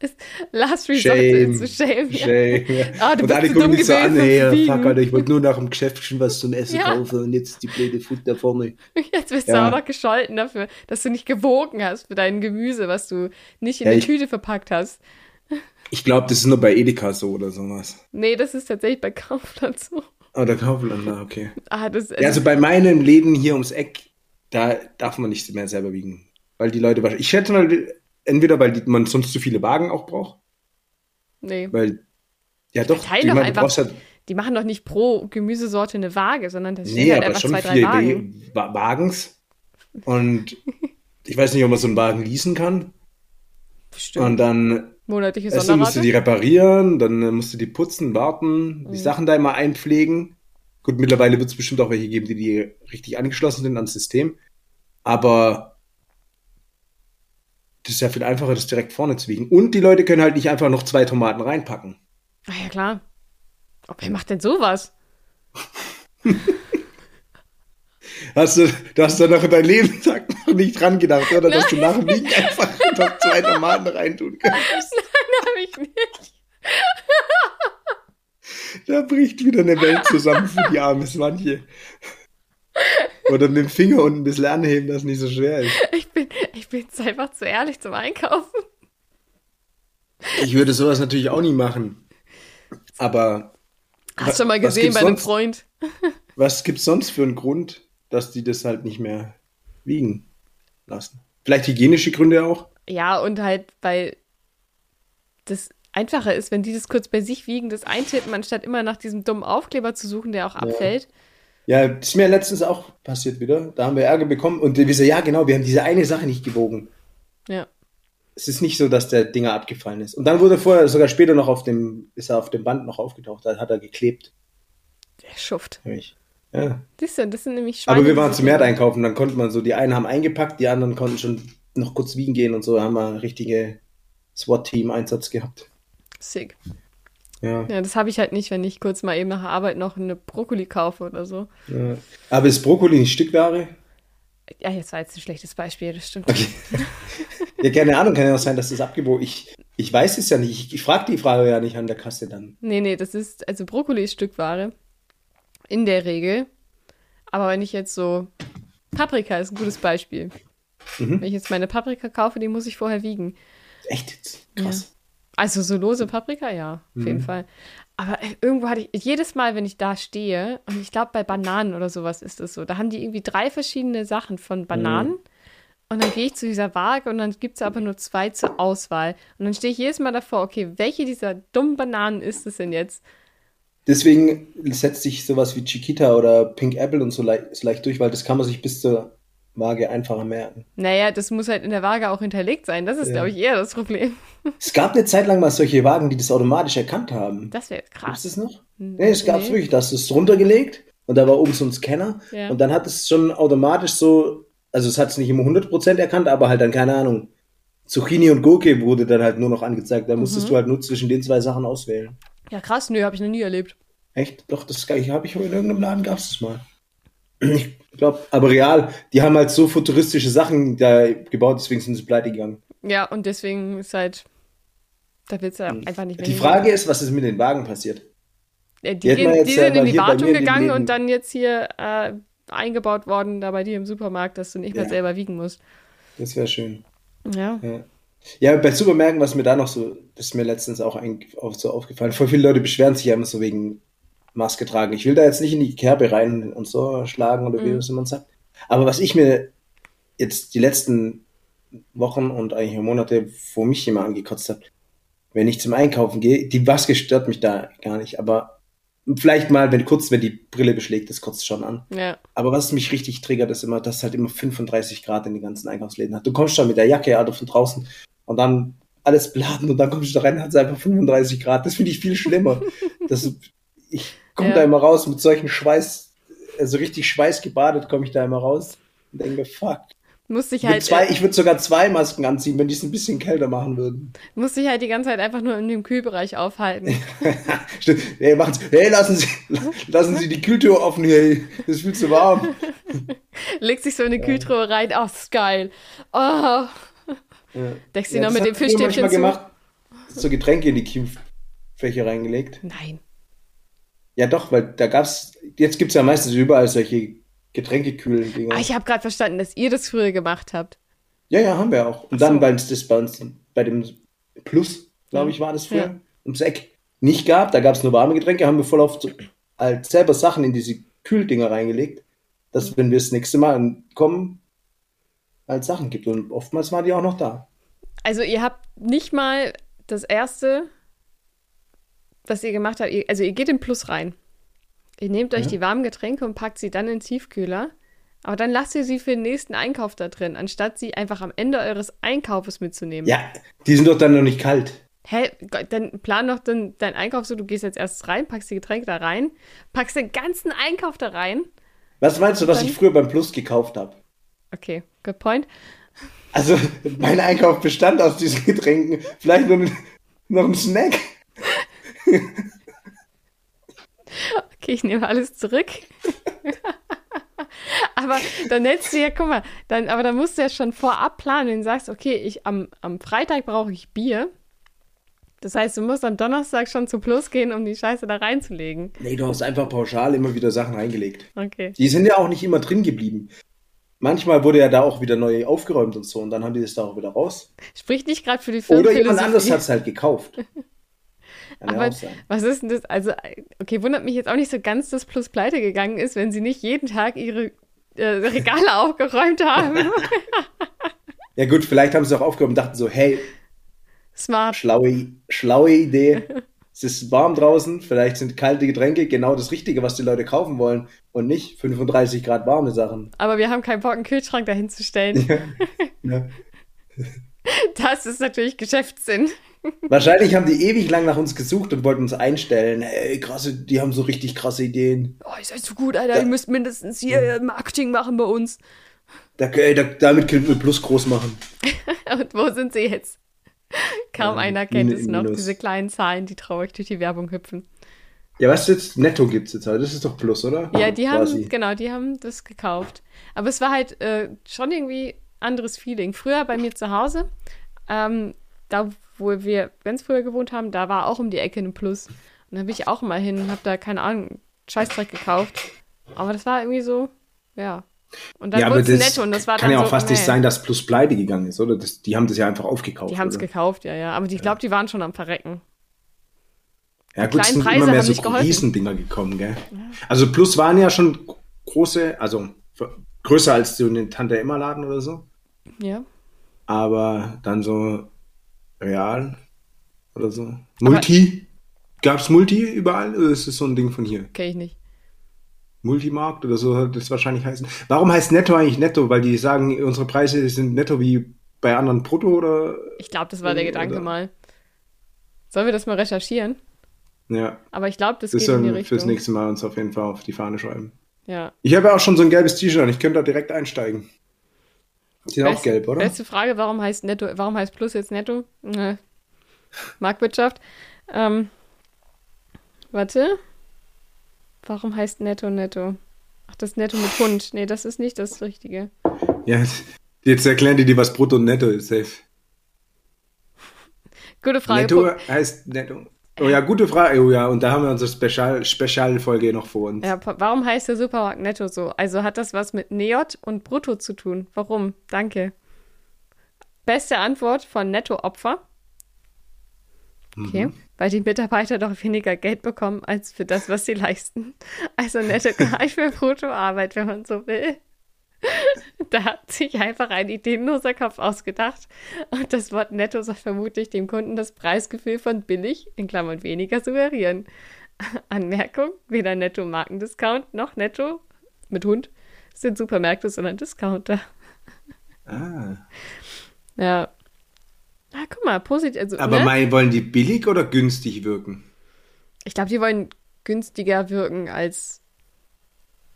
das <laughs> ist Last Resort Shame. zu Shame. Ja. Shame. Ah, du und alle gucken dich so an, hey, fuck. Alter, ich wollte nur nach dem Geschäft schon was zum Essen Ja. kaufen und jetzt die blöde Food da vorne. Jetzt wirst Ja. du auch noch gescholten dafür, dass du nicht gewogen hast für dein Gemüse, was du nicht in Ja, ich- Tüte verpackt hast. <laughs> Ich glaube, das ist nur bei Edeka so oder sowas. Nee, das ist tatsächlich bei Kaufland so. Oder Kaufland, na, okay. Ah, das, Ja, also bei meinen Läden hier ums Eck, da darf man nicht mehr selber wiegen. Weil die Leute, wahrscheinlich- ich schätze mal, entweder weil die, man sonst zu viele Wagen auch braucht, nee. weil, ja doch, ich doch brauchst halt, Die machen doch nicht pro Gemüsesorte eine Waage, sondern da stehen nee, halt einfach schon zwei, drei vier Wagen. Wa- Wagens und ich weiß nicht, ob man so einen Wagen leasen kann Bestimmt. und dann Monatliche du, musst du Sonderrate. die reparieren, dann musst du die putzen, warten, die Mhm. Sachen da immer einpflegen. Gut, mittlerweile wird es bestimmt auch welche geben, die, die richtig angeschlossen sind ans System. Aber das ist ja viel einfacher, das direkt vorne zu wiegen. Und die Leute können halt nicht einfach noch zwei Tomaten reinpacken. Ah ja, klar. Oh, wer macht denn sowas? <laughs> Hast du, du hast da noch in deinem Lebenstag <laughs> noch nicht dran gedacht, oder? Dass du nach dem Wiegen einfach <laughs> noch zwei Tomaten reintun kannst. Hab ich nicht. Da bricht wieder eine Welt zusammen für die arme Swantje. Oder mit dem Finger unten ein bisschen anheben, dass es nicht so schwer ist. Ich bin, ich bin jetzt einfach zu ehrlich zum Einkaufen. Ich würde sowas natürlich auch nie machen. Aber Hast du schon mal gesehen bei einem sonst? Freund? <laughs> was gibt's sonst für einen Grund, dass die das halt nicht mehr wiegen lassen? Vielleicht hygienische Gründe auch? Ja, und halt, weil das einfacher ist, wenn die das kurz bei sich wiegen, das eintippen, anstatt immer nach diesem dummen Aufkleber zu suchen, der auch abfällt. Ja, das ist mir letztens auch passiert wieder. Da haben wir Ärger bekommen und wir so, ja genau, wir haben diese eine Sache nicht gewogen. Ja. Es ist nicht so, dass der Dinger abgefallen ist. Und dann wurde vorher, sogar später noch auf dem, ist er auf dem Band noch aufgetaucht, da hat er geklebt. Der Schuft. Hör ich. Ja. Siehst du, das sind nämlich Schweine. Aber wir waren zum März einkaufen, dann konnte man so, die einen haben eingepackt, die anderen konnten schon noch kurz wiegen gehen und so, haben wir richtige SWAT-Team-Einsatz gehabt. Sick. Ja. Ja, das habe ich halt nicht, wenn ich kurz mal eben nach der Arbeit noch eine Brokkoli kaufe oder so. ja. Aber ist Brokkoli nicht Stückware? Ja, jetzt war jetzt ein schlechtes Beispiel, das stimmt. Okay. ja, keine Ahnung, kann ja auch sein, dass das abgebogen Ich, ich weiß es ja nicht. Ich, ich frage die Frage ja nicht an der Kasse dann. Nee, nee, das ist, also Brokkoli ist Stückware. In der Regel. Aber wenn ich jetzt so, Paprika ist ein gutes Beispiel. Mhm. Wenn ich jetzt meine Paprika kaufe, die muss ich vorher wiegen. Echt? Krass. Also so lose Paprika, ja, auf jeden Mhm. Fall. Aber äh, irgendwo hatte ich, jedes Mal, wenn ich da stehe, und ich glaube bei Bananen oder sowas ist es so, da haben die irgendwie drei verschiedene Sachen von Bananen. Und dann gehe ich zu dieser Waage und dann gibt es aber nur zwei zur Auswahl. Und dann stehe ich jedes Mal davor, okay, welche dieser dummen Bananen ist es denn jetzt? Deswegen setzt sich sowas wie Chiquita oder Pink Apple und so, le so leicht durch, weil das kann man sich bis zur Waage einfacher merken. Naja, das muss halt in der Waage auch hinterlegt sein. Das ist, Ja. glaube ich, eher das Problem. Es gab eine Zeit lang mal solche Wagen, die das automatisch erkannt haben. Das wäre krass. es das noch? Nee, es gab's nee. wirklich. Da hast du es runtergelegt und da war oben so ein Scanner Ja. und dann hat es schon automatisch so, also es hat es nicht immer 100% erkannt, aber halt dann, keine Ahnung, Zucchini und Gurke wurde dann halt nur noch angezeigt. Da musstest mhm. du halt nur zwischen den zwei Sachen auswählen. Ja, krass, nö, habe ich noch nie erlebt. Echt? Doch, das habe ich in irgendeinem Laden gab es das mal. Ich glaube, aber real, die haben halt so futuristische Sachen da gebaut, deswegen sind sie pleite gegangen. Ja, und deswegen ist halt, da wird es ja einfach nicht mehr. Die Frage ist, was ist mit den Wagen passiert? Ja, die, gehen, die sind in die Wartung gegangen und dann jetzt hier äh, eingebaut worden, da bei dir im Supermarkt, dass du nicht mehr ja. selber wiegen musst. Das wäre schön. Ja. ja. Ja, bei Supermärkten, was mir da noch so, das ist mir letztens auch so aufgefallen, <laughs> voll viele Leute beschweren sich ja immer so wegen Maske tragen. Ich will da jetzt nicht in die Kerbe rein und so schlagen oder wie mhm. man sagt. Aber was ich mir jetzt die letzten Wochen und eigentlich Monate vor mich immer angekotzt habe, wenn ich zum Einkaufen gehe, die Maske stört mich da gar nicht, aber vielleicht mal, wenn kurz, wenn die Brille beschlägt, das kotzt schon an. Ja. Aber was mich richtig triggert, ist immer, dass es halt immer 35 Grad in den ganzen Einkaufsläden hat. Du kommst schon mit der Jacke also von draußen und dann alles beladen und dann kommst du da rein, hat es einfach 35 Grad. Das finde ich viel schlimmer. <laughs> das, ich komme ja. da immer raus mit solchen Schweiß, also richtig schweißgebadet komme ich da immer raus und denke, fuck. Musste ich halt. Zwei, ich würde sogar zwei Masken anziehen, wenn die es ein bisschen kälter machen würden. Musste ich halt die ganze Zeit einfach nur in dem Kühlbereich aufhalten. <laughs> Stimmt. Hey, machen's. Hey, lassen Sie, <laughs> lassen Sie die Kühltür offen hier. Das ist viel zu warm. <laughs> Legt sich so in die Kühltruhe rein. Oh, ist geil. Oh. Ja. Deckst du ja, noch mit dem Fischstäbchen zu? gemacht. So Getränke in die Kühlfächer reingelegt. Nein. Ja, doch, weil da gab's, jetzt gibt's ja meistens überall solche Getränkekühlen Dinger. Ah, ich habe gerade verstanden, dass ihr das früher gemacht habt. Ja, ja, haben wir auch. Und so. dann, es das bei uns, bei dem Plus, glaube ich, war das früher, ja. ums Eck nicht gab, da gab es nur warme Getränke, haben wir voll oft so, halt selber Sachen in diese Kühldinger reingelegt, dass, wenn wir das nächste Mal kommen, halt Sachen gibt. Und oftmals waren die auch noch da. Also ihr habt nicht mal das erste, was ihr gemacht habt, also ihr geht in Plus rein. Ihr nehmt euch ja. die warmen Getränke und packt sie dann in den Tiefkühler. Aber dann lasst ihr sie für den nächsten Einkauf da drin, anstatt sie einfach am Ende eures Einkaufes mitzunehmen. Ja, die sind doch dann noch nicht kalt. Hä, dann plan doch dann deinen Einkauf so, du gehst jetzt erst rein, packst die Getränke da rein, packst den ganzen Einkauf da rein. Was meinst du, was dann... ich früher beim Plus gekauft habe? Okay, good point. Also, <laughs> mein Einkauf bestand aus diesen Getränken. Vielleicht nur noch ein Snack. Okay, ich nehme alles zurück. aber dann nennst du ja, guck mal, dann, aber dann musst du ja schon vorab planen, wenn du sagst, okay, ich am, am Freitag brauche ich Bier. Das heißt, du musst am Donnerstag schon zu Plus gehen, um die Scheiße da reinzulegen. Nee, du hast einfach pauschal immer wieder Sachen reingelegt. Okay. Die sind ja auch nicht immer drin geblieben. Manchmal wurde ja da auch wieder neu aufgeräumt und so und dann haben die das da auch wieder raus. Spricht nicht gerade für die Firma. Oder jemand anderes hat es halt gekauft. <laughs> Kann Aber ja was ist denn das? Also, okay, wundert mich jetzt auch nicht so ganz, dass Plus pleite gegangen ist, wenn sie nicht jeden Tag ihre äh, Regale <laughs> aufgeräumt haben. <laughs> ja, gut, vielleicht haben sie auch aufgeräumt und dachten so, hey, smart. Schlaue, schlaue Idee. es ist warm draußen, vielleicht sind kalte Getränke genau das Richtige, was die Leute kaufen wollen und nicht 35 Grad warme Sachen. Aber wir haben keinen Bock, einen Kühlschrank dahin zu stellen. Ja. <laughs> ja. Das ist natürlich Geschäftssinn. Wahrscheinlich haben die ewig lang nach uns gesucht und wollten uns einstellen. Ey, krasse, die haben so richtig krasse Ideen. Oh, ihr seid so gut, Alter. Da, ihr müsst mindestens hier Marketing machen bei uns. Da, da, damit können wir Plus groß machen. <laughs> und wo sind sie jetzt? Kaum ähm, einer kennt es noch, diese kleinen Zahlen, die traurig durch die Werbung hüpfen. Ja, was jetzt? Netto gibt es jetzt halt. Das ist doch Plus, oder? Ja, die Quasi. haben, genau, die haben das gekauft. Aber es war halt äh, schon irgendwie anderes Feeling. Früher bei mir zu Hause, ähm, da wo wir ganz früher gewohnt haben, da war auch um die Ecke ein Plus. Und da bin ich auch mal hin und habe da, keine Ahnung, Scheißdreck gekauft. Aber das war irgendwie so, ja. Und dann ja, wurde es netto und das war kann ja auch so, fast nee. nicht sein, dass Plus pleite gegangen ist, oder? Das, die haben das ja einfach aufgekauft. Die haben es gekauft, ja, ja. Aber ich glaube, die waren schon am Verrecken. Ja, gut, es sind Preise immer mehr so Riesendinger gekommen, gell? Ja. Also Plus waren ja schon große, also größer als so eine Tante Emma Laden oder so. Ja. Aber dann so Real oder so. Multi? Gab es Multi überall oder ist das so ein Ding von hier? Kenn ich nicht. Multimarkt oder so hat das wahrscheinlich heißen. Warum heißt Netto eigentlich Netto? Weil die sagen, unsere Preise sind netto wie bei anderen Brutto oder? Ich glaube, das war der Gedanke oder? mal. Sollen wir das mal recherchieren? Ja. Aber ich glaube, das, das geht in die Richtung. fürs nächste Mal uns auf jeden Fall auf die Fahne schreiben. Ja. Ich habe ja auch schon so ein gelbes T-Shirt und ich könnte da direkt einsteigen. Die sind auch gelb, oder? Letzte Frage, warum heißt Netto, warum heißt Plus jetzt Netto? Äh, Marktwirtschaft. Ähm, warte. Warum heißt Netto Netto? Ach, das Netto mit Hund. Nee, das ist nicht das Richtige. Ja, jetzt erklären die dir, was Brutto und Netto ist, safe. Gute Frage. Netto heißt Netto. Oh ja, gute Frage. Oh ja, und da haben wir unsere Spezial Spezialfolge noch vor uns. Ja, warum heißt der Supermarkt Netto so? Also hat das was mit Neot und Brutto zu tun? Warum? Danke. Beste Antwort von Netto-Opfer. Okay, mhm. weil die Mitarbeiter doch weniger Geld bekommen als für das, was sie <laughs> leisten. Also netto gleich für Bruttoarbeit, wenn man so will. Da hat sich einfach ein ideenloser Kopf ausgedacht. Und das Wort netto soll vermutlich dem Kunden das Preisgefühl von billig, in Klammern weniger, suggerieren. Anmerkung: weder netto Markendiscount noch netto mit Hund sind Supermärkte, sondern Discounter. Ah. Ja. Ah, guck mal, positiv. Also, Aber ne? mein, wollen die billig oder günstig wirken? Ich glaube, die wollen günstiger wirken als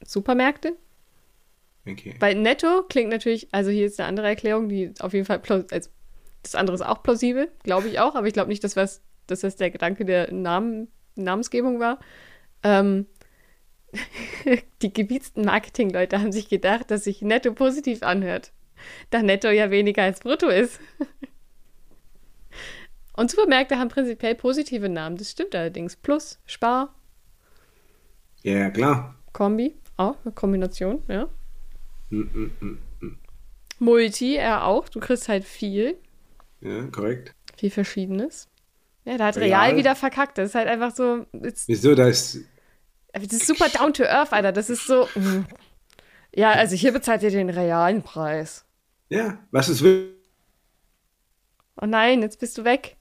Supermärkte. Okay. Weil netto klingt natürlich, also hier ist eine andere Erklärung, die auf jeden Fall, also das andere ist auch plausibel, glaube ich auch, aber ich glaube nicht, dass, was, dass das der Gedanke der Namen, Namensgebung war. Ähm, <laughs> die gebietsten Marketingleute haben sich gedacht, dass sich netto positiv anhört, da netto ja weniger als brutto ist. <laughs> Und Supermärkte haben prinzipiell positive Namen, das stimmt allerdings. Plus, Spar. Ja, klar. Kombi, auch eine Kombination, ja. Multi, er auch. Du kriegst halt viel. Ja, korrekt. Viel Verschiedenes. Ja, da hat Real, Real wieder verkackt. Das ist halt einfach so. Wieso? Da ist. Das ist super down to earth, Alter. Das ist so. Mm. Ja, also hier bezahlt ihr den realen Preis. Ja, was ist. Oh nein, jetzt bist du weg.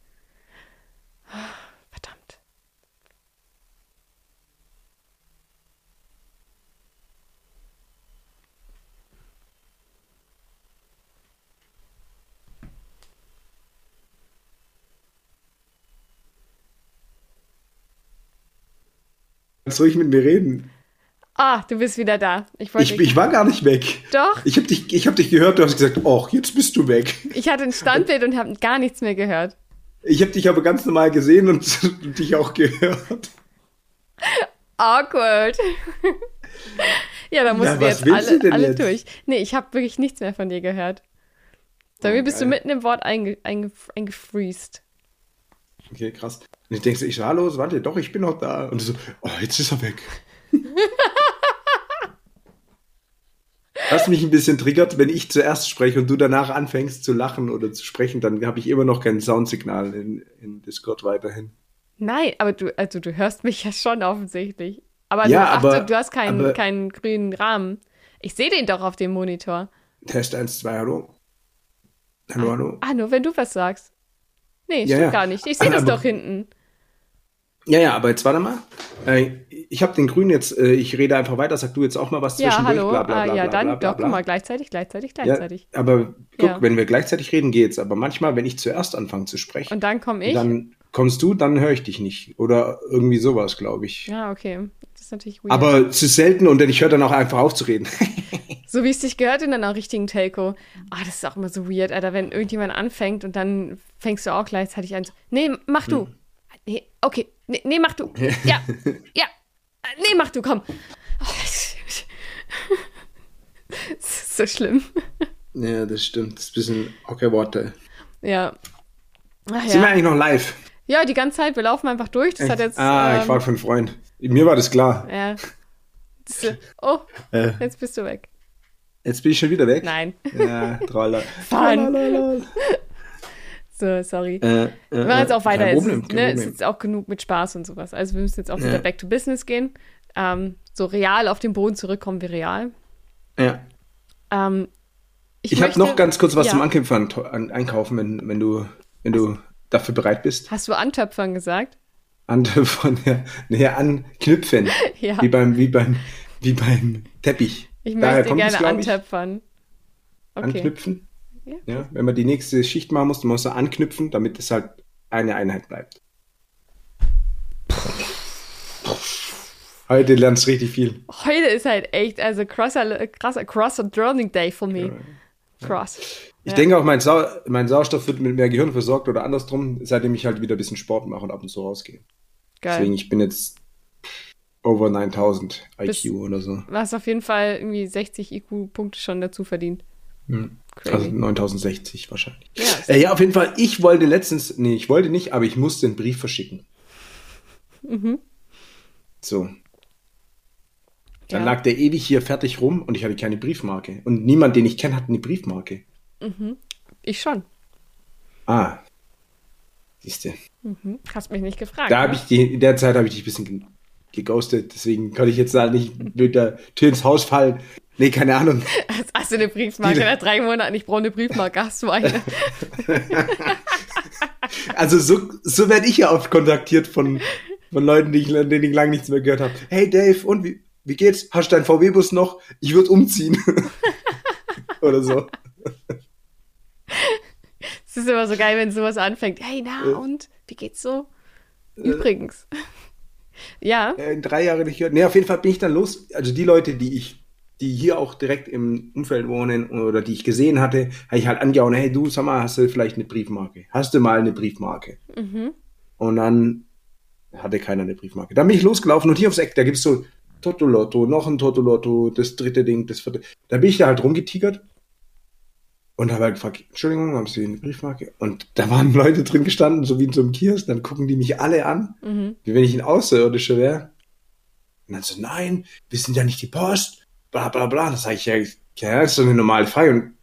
Kannst ruhig mit mir reden. Ah, du bist wieder da. Ich, ich, ich, war gar nicht weg. Doch. Ich habe dich, hab dich gehört, du hast gesagt, oh, jetzt bist du weg. Ich hatte ein Standbild und habe gar nichts mehr gehört. Ich habe dich aber ganz normal gesehen und, und <laughs> dich auch gehört. Awkward. ja, da mussten Na, wir jetzt alle, alle jetzt? durch. Nee, ich habe wirklich nichts mehr von dir gehört. Bei oh, mir bist geil. du mitten im Wort einge, einge, eingefriest. Okay, krass. Und ich denke so, ich so, hallo, warte, doch, ich bin noch da. Und so, oh, jetzt ist er weg. <laughs> Was mich ein bisschen triggert, wenn ich zuerst spreche und du danach anfängst zu lachen oder zu sprechen, dann habe ich immer noch kein Soundsignal in, in Discord weiterhin. Nein, aber du, also du hörst mich ja schon offensichtlich. Aber, ja, du, aber, du hast keinen, aber, keinen grünen Rahmen. Ich sehe den doch auf dem Monitor. Test 1, 2, hallo. Hallo, ah, hallo. Ah, nur wenn du was sagst. Nee, ja, stimmt ja. gar nicht. Ich sehe das doch hinten. Ja, ja, aber jetzt warte mal. Äh, ich habe den Grünen jetzt, äh, ich rede einfach weiter, sag du jetzt auch mal was ja, zwischendurch. Hallo. Bla, bla, bla, ah, ja, dann doch, guck mal, gleichzeitig, gleichzeitig, gleichzeitig. Ja, aber guck, ja. wenn wir gleichzeitig reden, geht's. Aber manchmal, wenn ich zuerst anfange zu sprechen. Und dann komme ich. Dann kommst du, dann höre ich dich nicht. Oder irgendwie sowas, glaube ich. Ja, okay. Das ist natürlich weird. Aber es ist selten und ich höre dann auch einfach auf zu reden. <laughs> so wie es dich gehört in einer richtigen Telco. Ah, das ist auch immer so weird, Alter, wenn irgendjemand anfängt und dann fängst du auch gleichzeitig an. Nee, mach du. Hm. Nee, okay. Nee, nee, mach du. Ja. <laughs> Ja. Nee, mach du, komm. Oh, <laughs> das ist so schlimm. Ja, das stimmt. Das ist ein bisschen okay, Worte. Ja. Ach, Sind ja. wir eigentlich noch live? Ja, die ganze Zeit. Wir laufen einfach durch. Das hat jetzt. Ah, ähm, ich frage für einen Freund. Mir war das klar. Ja. Das, oh, äh. jetzt bist du weg. Jetzt bin ich schon wieder weg? Nein. Ja, Troller. <laughs> Fun. So, sorry. Äh, äh, wir machen jetzt auch weiter. Es ist, ne, ist jetzt auch genug mit Spaß und sowas. Also wir müssen jetzt auch ja. wieder back to business gehen. Ähm, so real auf den Boden zurückkommen wie real. Ja. Ähm, ich ich habe noch ganz kurz was ja. zum Ankämpfern an, einkaufen, wenn, wenn du, wenn du dafür bereit bist. Hast du Antöpfern gesagt? Antöpfern, <laughs> ja. Nee, anknüpfen. <laughs> ja. Wie beim, wie beim, wie beim Teppich. Ich möchte gerne es, antöpfern. Okay. Anknüpfen? Ja. ja. Wenn man die nächste Schicht machen muss, dann muss man anknüpfen, damit es halt eine Einheit bleibt. Heute lernst du richtig viel. Heute ist halt echt, also krasser, krasser, krasser Learning Day für mich. Ja. Cross. Ich Ja. denke auch, mein, Sau mein Sauerstoff wird mit mehr Gehirn versorgt oder andersrum, seitdem ich halt wieder ein bisschen Sport mache und ab und zu rausgehe. Geil. Deswegen, ich bin jetzt over 9000 IQ Bist- oder so. Du hast auf jeden Fall irgendwie 60 IQ-Punkte schon dazu verdient. Hm. Also 9060 wahrscheinlich. Ja, Äh, ja, auf jeden Fall, ich wollte letztens, nee, ich wollte nicht, aber ich musste einen Brief verschicken. Mhm. So. Dann Ja. lag der ewig hier fertig rum und ich hatte keine Briefmarke. Und niemand, den ich kenne, hat eine Briefmarke. Ich schon. Ah. Siehste. Mhm. Hast mich nicht gefragt. Da ne? habe ich die, in der Zeit habe ich dich ein bisschen ge- geghostet, deswegen kann ich jetzt da nicht <laughs> mit der Tür ins Haus fallen. Nee, keine Ahnung. Hast, du eine Briefmarke nach drei Monaten? Ich brauche eine Briefmarke. Hast du eine? <laughs> Also so, so werde ich ja oft kontaktiert von, von Leuten, die ich, denen ich lange nichts mehr gehört habe. Hey Dave, und wie, wie geht's? Hast du deinen VW-Bus noch? Ich würde umziehen. <laughs> Oder so. Es ist immer so geil, wenn sowas anfängt. Hey, na, Äh. und? Wie geht's so? Übrigens. <laughs> ja, Äh, In drei Jahren nicht gehört. Nee, auf jeden Fall bin ich dann los. Also die Leute, die ich, die hier auch direkt im Umfeld wohnen oder die ich gesehen hatte, habe ich halt angehauen, hey du, sag mal, hast du vielleicht eine Briefmarke? Hast du mal eine Briefmarke? Und dann hatte keiner eine Briefmarke. Dann bin ich losgelaufen und hier aufs Eck, da gibt's so Totolotto, noch ein Totolotto, das dritte Ding, das vierte. Da bin ich da halt rumgetigert und habe halt gefragt, Entschuldigung, haben Sie eine Briefmarke? Und da waren <laughs> Leute drin gestanden, so wie in so einem Kiosk, dann gucken die mich alle an, wie wenn ich ein Außerirdischer wäre. Und dann so, nein, wir sind ja nicht die Post, bla bla bla. Das sage ich ja, ja, das ist so eine normale Frage. Und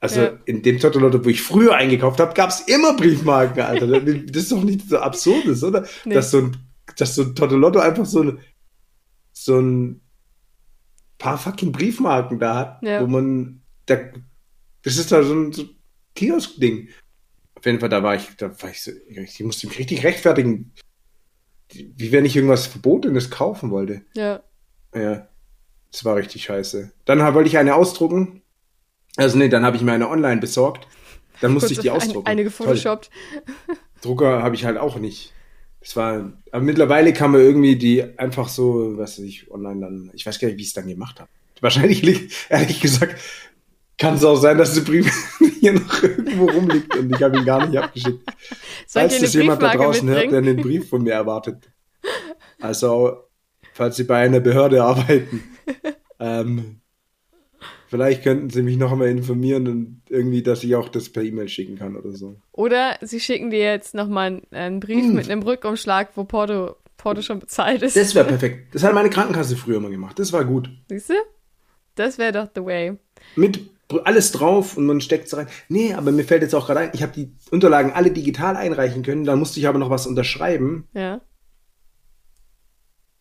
also Ja. in dem Totolotto, wo ich früher eingekauft habe, gab's immer Briefmarken, Alter. Das <laughs> ist doch nicht so absurdes, oder? Nee. Dass so ein, dass so ein Totolotto einfach so ein, so ein paar fucking Briefmarken da hat, Ja. wo man, da, das ist da so ein, so ein Kiosk-Ding. Auf jeden Fall, da war ich, da war ich so, ich musste mich richtig rechtfertigen, wie wenn ich irgendwas Verbotenes kaufen wollte. ja. Ja, das war richtig scheiße. Dann wollte ich eine ausdrucken. Also nee, dann habe ich mir eine online besorgt. Dann musste Kurz ich die ausdrucken. Eine Toll. gefotoshoppt. Drucker habe ich halt auch nicht. Das war, aber mittlerweile kann man irgendwie die einfach so, was weiß ich, online dann, ich weiß gar nicht, wie ich es dann gemacht habe. Wahrscheinlich liegt, ehrlich gesagt, kann es auch sein, dass der Brief <laughs> hier noch irgendwo rumliegt und ich habe ihn gar nicht abgeschickt. Soll falls das eine jemand da draußen hört, der mitbringen? einen Brief von mir erwartet. Also, falls Sie bei einer Behörde arbeiten, <laughs> ähm, vielleicht könnten Sie mich noch einmal informieren und irgendwie, dass ich auch das per E-Mail schicken kann oder so. Oder sie schicken dir jetzt nochmal einen, einen Brief Hm. mit einem Rückumschlag, wo Porto, Porto schon bezahlt ist. Das wäre <laughs> perfekt. Das hat meine Krankenkasse früher mal gemacht. Das war gut. Siehst du? Das wäre doch the way. Mit alles drauf und man steckt es rein. Nee, aber mir fällt jetzt auch gerade ein, ich habe die Unterlagen alle digital einreichen können, dann musste ich aber noch was unterschreiben, Ja.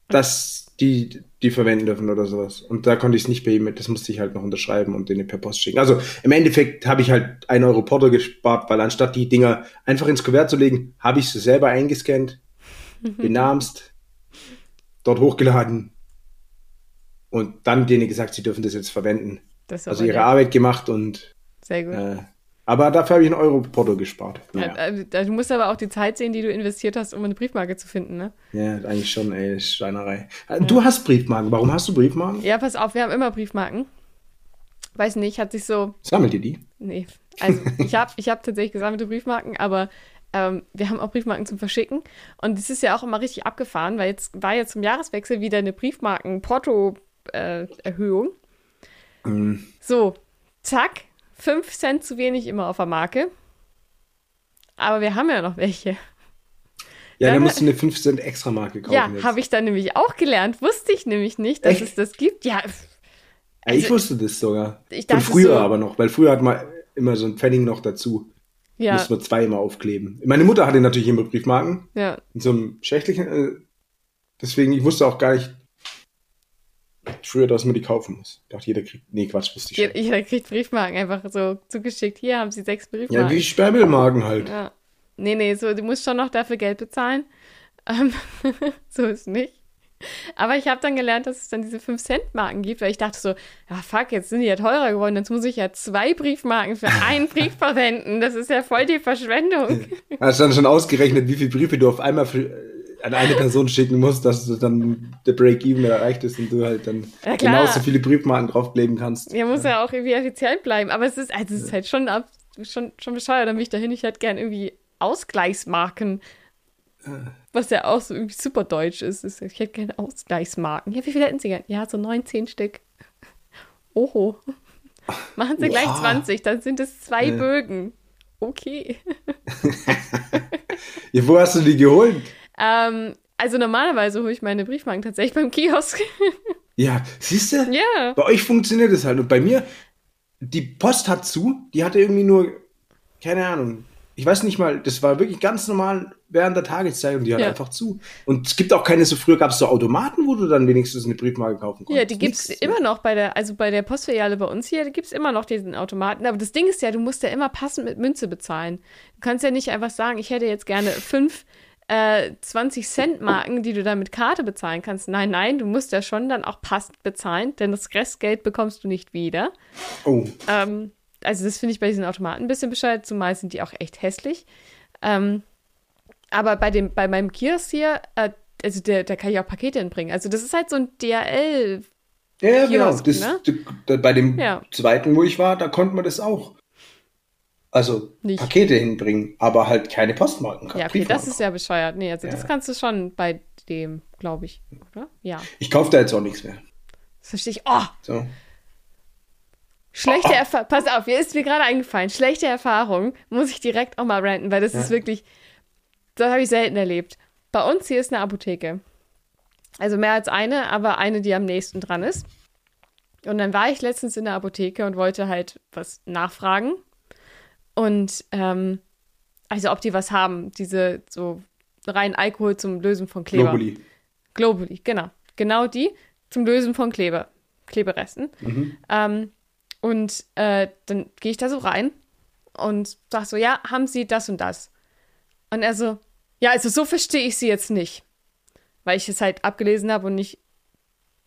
Dass die die verwenden dürfen oder sowas. Und da konnte ich es nicht per E-Mail, das musste ich halt noch unterschreiben und denen per Post schicken. Also im Endeffekt habe ich halt 1 Euro Porto gespart, weil anstatt die Dinger einfach ins Kuvert zu legen, habe ich sie selber eingescannt, benamst, dort hochgeladen und dann denen gesagt, sie dürfen das jetzt verwenden. Das Also ihre nett. Arbeit gemacht und Sehr gut. äh, aber dafür habe ich einen Euro Porto gespart. Naja. Ja, äh, Du musst aber auch die Zeit sehen, die du investiert hast, um eine Briefmarke zu finden, ne? Ja, eigentlich schon, ey, Schweinerei. Äh, Du hast Briefmarken. Warum hast du Briefmarken? Ja, pass auf, wir haben immer Briefmarken. Weiß nicht, hat sich so. Sammelt ihr die? Nee. Also, <laughs> ich habe ich hab tatsächlich gesammelte Briefmarken, aber ähm, wir haben auch Briefmarken zum Verschicken. Und das ist ja auch immer richtig abgefahren, weil jetzt war ja zum Jahreswechsel wieder eine Briefmarken-Porto-Erhöhung. Mhm. So, zack, 5 Cent zu wenig immer auf der Marke. Aber wir haben ja noch welche. Ja, Dann- dann musst du eine 5 Cent extra Marke kaufen. Ja, habe ich dann nämlich auch gelernt. Wusste ich nämlich nicht, dass Echt? es das gibt. Ja, Ja, ich also- wusste das sogar. Ich Von dachte früher so- aber noch, weil früher hat man immer so ein Pfennig noch dazu. ja, Musste man zwei immer aufkleben. Meine Mutter hatte natürlich immer Briefmarken ja. in so einem Schächtelchen. Äh, deswegen, ich wusste auch gar nicht früher, dass man die kaufen muss. Ich dachte, jeder kriegt. Nee, Quatsch, wusste ich schon. Jeder, kriegt Briefmarken einfach so zugeschickt. Hier haben sie sechs Ja, Briefmarken. wie Sperrmüllmarken halt. Ja. Nee, nee, so, du musst schon noch dafür Geld bezahlen. Ähm, <laughs> so ist nicht. Aber ich habe dann gelernt, dass es dann diese 5-Cent-Marken gibt, weil ich dachte so, ja fuck, jetzt sind die ja teurer geworden, jetzt muss ich ja zwei Briefmarken für einen <laughs> Brief verwenden. Das ist ja voll die Verschwendung. Hast du dann schon ausgerechnet, wie viele Briefe du auf einmal für, an eine Person schicken musst, dass du dann der Break-Even erreicht ist und du halt dann Ja, genauso viele Briefmarken draufkleben kannst. Ja, muss ja auch irgendwie effizient bleiben. Aber es ist, also es ist halt schon, ab, schon, schon bescheuert. Bin ich dahin. Ich hätte gern irgendwie Ausgleichsmarken. Was ja auch so irgendwie super deutsch ist. ich hätte gerne Ausgleichsmarken. Ja, wie viele hätten Sie gern? Ja, so 19 Stück. Oho. Machen Sie gleich Wow. 20, dann sind es zwei Ja. Bögen. Okay. <laughs> Ja, wo hast du die geholt? Ähm, also normalerweise hole ich meine Briefmarken tatsächlich beim Kiosk. <laughs> Ja, siehst du? ja. Bei euch funktioniert es halt. Und bei mir, die Post hat zu, die hatte irgendwie nur, keine Ahnung, ich weiß nicht mal, das war wirklich ganz normal während der Tageszeit und die hat Ja. einfach zu. Und es gibt auch keine, so früher gab es so Automaten, wo du dann wenigstens eine Briefmarke kaufen konntest. Ja, die gibt's Nichts. immer noch bei der, also bei der Postfiliale bei uns hier, die gibt's immer noch diesen Automaten. Aber das Ding ist ja, du musst ja immer passend mit Münze bezahlen. Du kannst ja nicht einfach sagen, ich hätte jetzt gerne fünf äh, 20 Cent Marken, die du dann mit Karte bezahlen kannst. Nein, nein, du musst ja schon dann auch passend bezahlen, denn das Restgeld bekommst du nicht wieder. Oh, Ähm, also das finde ich bei diesen Automaten ein bisschen bescheuert, zumal sind die auch echt hässlich. Ähm, aber bei dem, bei meinem Kiosk hier, äh, also der, da kann ich auch Pakete hinbringen. Also das ist halt so ein DRL ja, genau. Das, ne? bei dem Ja. zweiten, wo ich war, da konnte man das auch. Also Nicht. Pakete hinbringen, aber halt keine Postmarken. Ja, okay, das ist ja bescheuert. Nee, also das Ja. kannst du schon bei dem, glaube ich, oder? Ja. Ich kaufe da jetzt auch nichts mehr. Das verstehe ich. Oh, So. schlechte Erfahrung. Pass auf, mir ist mir gerade eingefallen. Schlechte Erfahrung muss ich direkt auch mal ranten, weil das Ja. ist wirklich, das habe ich selten erlebt. Bei uns hier ist eine Apotheke. Also mehr als eine, aber eine, die am nächsten dran ist. Und dann war ich letztens in der Apotheke und wollte halt was nachfragen. Und, ähm, also ob die was haben, diese so rein Alkohol zum Lösen von Kleber. Globuli. Globuli, genau. Genau die zum Lösen von Kleber, Kleberesten. Mhm. Ähm, und äh, dann gehe ich da so rein und sag so, ja, haben Sie das und das? Und er so, ja, also so verstehe ich Sie jetzt nicht. Weil ich es halt abgelesen habe und nicht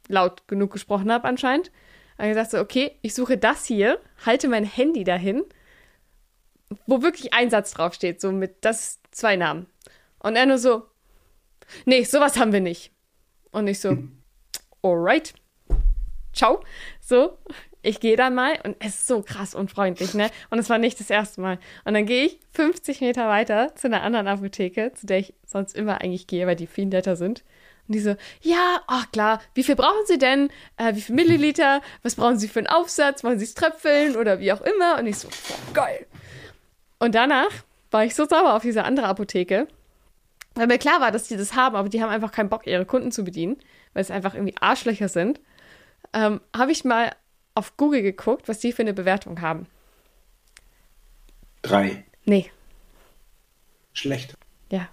laut genug gesprochen habe anscheinend. Und ich sagte so, okay, ich suche das hier, halte mein Handy dahin, wo wirklich ein Satz draufsteht, so mit das zwei Namen. Und er nur so, nee, sowas haben wir nicht. Und ich so, alright, ciao. So, ich gehe dann mal und es ist so krass unfreundlich, ne? Und es war nicht das erste Mal. Und dann gehe ich 50 Meter weiter zu einer anderen Apotheke, zu der ich sonst immer eigentlich gehe, weil die viel netter sind. Und die so, ja, ach klar, wie viel brauchen Sie denn? Äh, wie viel Milliliter? Was brauchen Sie für einen Aufsatz? Wollen Sie es tröpfeln oder wie auch immer? Und ich so, boah, geil. Und danach war ich so sauer auf diese andere Apotheke, weil mir klar war, dass die das haben, aber die haben einfach keinen Bock, ihre Kunden zu bedienen, weil es einfach irgendwie Arschlöcher sind. Ähm, habe ich mal auf Google geguckt, was die für eine Bewertung haben. Drei. Nee, Schlecht. ja.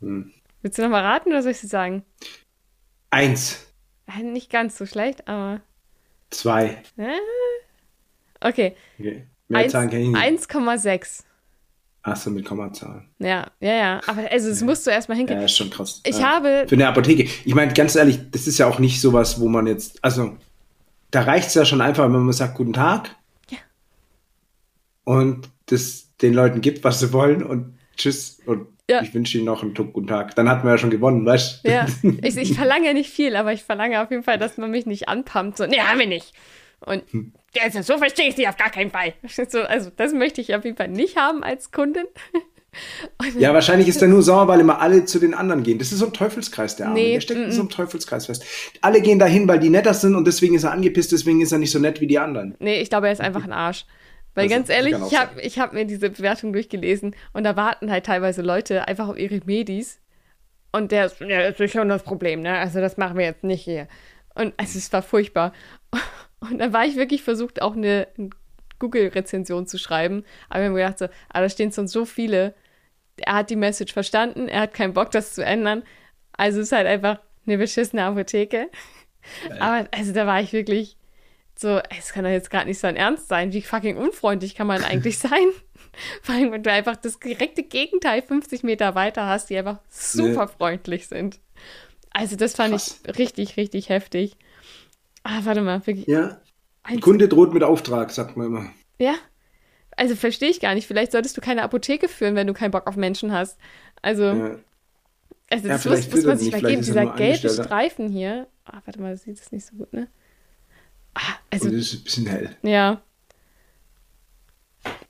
Hm. Willst du noch mal raten oder soll ich sie sagen? Eins. Äh, Nicht ganz so schlecht, aber. Zwei. Äh? Okay. Okay. Mehr Zahlen kenne ich nicht. 1,6. Achso, mit Kommazahlen. Ja, ja, ja. Aber also, das musst du erstmal hingehen. Ja, ist schon krass. Ich ja. habe. Für eine Apotheke. Ich meine, ganz ehrlich, das ist ja auch nicht sowas, wo man jetzt, also, da reicht es ja schon einfach, wenn man sagt, guten Tag. Ja. Und das den Leuten gibt, was sie wollen und tschüss und Ja. ich wünsche ihnen noch einen guten Tag. Dann hatten wir ja schon gewonnen, weißt du? Ja, ich, ich verlange nicht viel, aber ich verlange auf jeden Fall, dass man mich nicht anpumpt. So, nee, haben wir nicht. Und also, so verstehe ich sie auf gar keinen Fall. <laughs> So, also, das möchte ich auf jeden Fall nicht haben als Kundin. <laughs> Ja, wahrscheinlich ist er nur sauer, weil immer alle zu den anderen gehen. Das ist so ein Teufelskreis, der Arme. Nee, der steckt in so einem Teufelskreis fest. Alle gehen dahin, weil die netter sind und deswegen ist er angepisst, deswegen ist er nicht so nett wie die anderen. Nee, ich glaube, er ist einfach ein Arsch. Weil Also, ganz ehrlich, auch ich habe ich hab mir diese Bewertung durchgelesen und da warten halt teilweise Leute einfach auf ihre Medis. Und der ist, ja, das ist schon das Problem, ne? Also das machen wir jetzt nicht hier. Und also es war furchtbar. Und dann war ich wirklich versucht, auch eine Google-Rezension zu schreiben. Aber ich habe mir gedacht, so, ah, da stehen schon so viele. Er hat die Message verstanden, er hat keinen Bock, das zu ändern. Also es ist halt einfach eine beschissene Apotheke. Aber also da war ich wirklich so, es kann doch jetzt gerade nicht so ein Ernst sein. Wie fucking unfreundlich kann man eigentlich <laughs> sein? Vor allem, wenn du einfach das direkte Gegenteil 50 Meter weiter hast, die einfach super freundlich sind. Also das fand Krass. ich richtig, richtig heftig. Ah, warte mal. Ja. Eins- Kunde droht mit Auftrag, sagt man immer. Ja. Also verstehe ich gar nicht. Vielleicht solltest du keine Apotheke führen, wenn du keinen Bock auf Menschen hast. Also, Ja. also Ja, das vielleicht muss, muss man sich mal geben. er Dieser gelbe. Streifen hier. Ah, warte mal, das sieht es nicht so gut, ne? Ah, also, Und es ist ein bisschen hell. ja.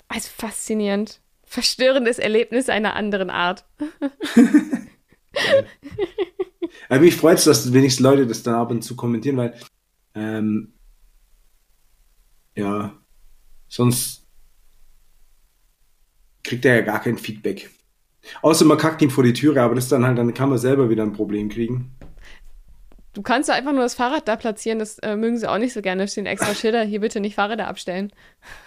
Also faszinierend. Verstörendes Erlebnis einer anderen Art. <laughs> Aber mich freut es, dass wenigstens Leute das dann ab und zu kommentieren, weil ähm, ja, sonst kriegt er ja gar kein Feedback. Außer man kackt ihn vor die Türe, aber das ist dann halt, dann kann man selber wieder ein Problem kriegen. Du kannst doch einfach nur das Fahrrad da platzieren, das äh, mögen sie auch nicht so gerne. Da stehen extra Schilder, hier bitte nicht Fahrräder abstellen.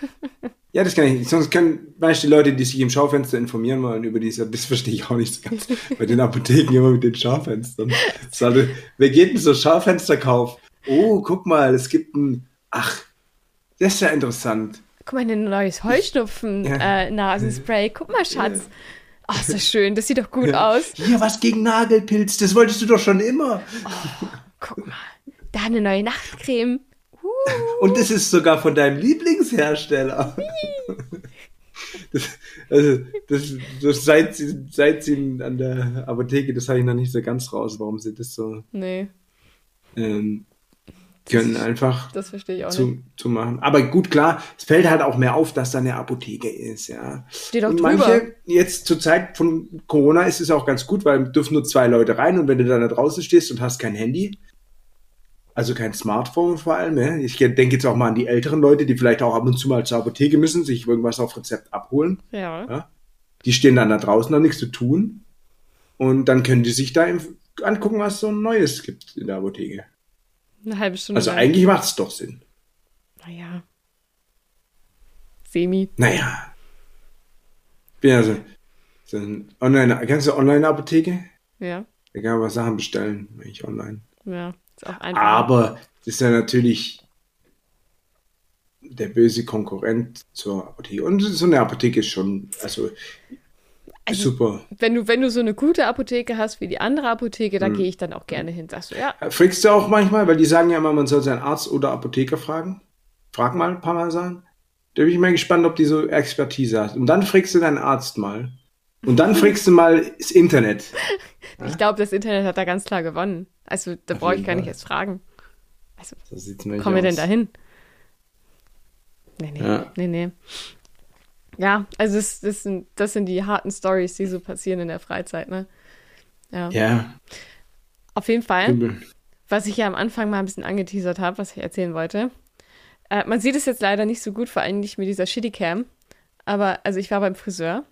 <laughs> Ja, das kann ich nicht. Sonst können, weißt du, die Leute, die sich im Schaufenster informieren wollen über diese, das verstehe ich auch nicht so ganz. Bei den Apotheken immer mit den Schaufenstern. <laughs> War, wer geht denn so Schaufensterkauf? Oh, guck mal, es gibt ein, ach, das ist ja interessant. Guck mal, ein neues Heuschnupfen-Nasenspray. Guck mal, Schatz. Ach, ist das schön, das sieht doch gut aus. Hier, was gegen Nagelpilz, das wolltest du doch schon immer. Guck mal, da eine neue Nachtcreme. Uh, Und das ist sogar von deinem Lieblingshersteller. Das, also, das, das seit, sie, seit sie an der Apotheke, das habe ich noch nicht so ganz raus, warum sie das so nee, ähm, können einfach das verstehe ich auch nicht. zu, zu machen. Aber gut, klar, es fällt halt auch mehr auf, dass da eine Apotheke ist, ja. Steht doch und drüber. manche, jetzt zur Zeit von Corona ist es auch ganz gut, weil dürfen nur zwei Leute rein und wenn du dann da draußen stehst und hast kein Handy, also kein Smartphone vor allem, ja. ich denke jetzt auch mal an die älteren Leute, die vielleicht auch ab und zu mal zur Apotheke müssen, sich irgendwas auf Rezept abholen. Ja. Ja? Die stehen dann da draußen, haben nichts zu tun und dann können die sich da angucken, was so Neues gibt in der Apotheke. Eine halbe Stunde. Also lang. eigentlich macht es doch Sinn. Naja. Semi. Naja. Bin ja so, so ein Online, du Online-Apotheke? Ja. Da kann man Sachen bestellen, eigentlich online. Ja. Ist auch einfach. Aber das ist ja natürlich der böse Konkurrent zur Apotheke. Und so eine Apotheke ist schon, also, Also- super. Wenn du, wenn du so eine gute Apotheke hast wie die andere Apotheke, Hm. da gehe ich dann auch gerne hin. Sagst du, ja, Fragst du auch manchmal, weil die sagen ja immer, man soll seinen Arzt oder Apotheker fragen. Frag mal ein paar Mal sagen. Da bin ich mal gespannt, ob die so Expertise hat. Und dann fragst du deinen Arzt mal. Und dann fragst du mal das Internet. <laughs> ich glaube, das Internet hat da ganz klar gewonnen. Also da brauche ich gar nicht erst fragen. So sieht's nämlich Kommen wir denn aus. da hin? Nee, nee, Ja. nee, nee. Ja, also das, das, sind, das sind die harten Stories, die so passieren in der Freizeit, ne? Ja. Ja, Auf jeden Fall, übel. was ich ja am Anfang mal ein bisschen angeteasert habe, was ich erzählen wollte. Äh, man sieht es jetzt leider nicht so gut, vor allem nicht mit dieser Shitty-Cam. Aber, also ich war beim Friseur.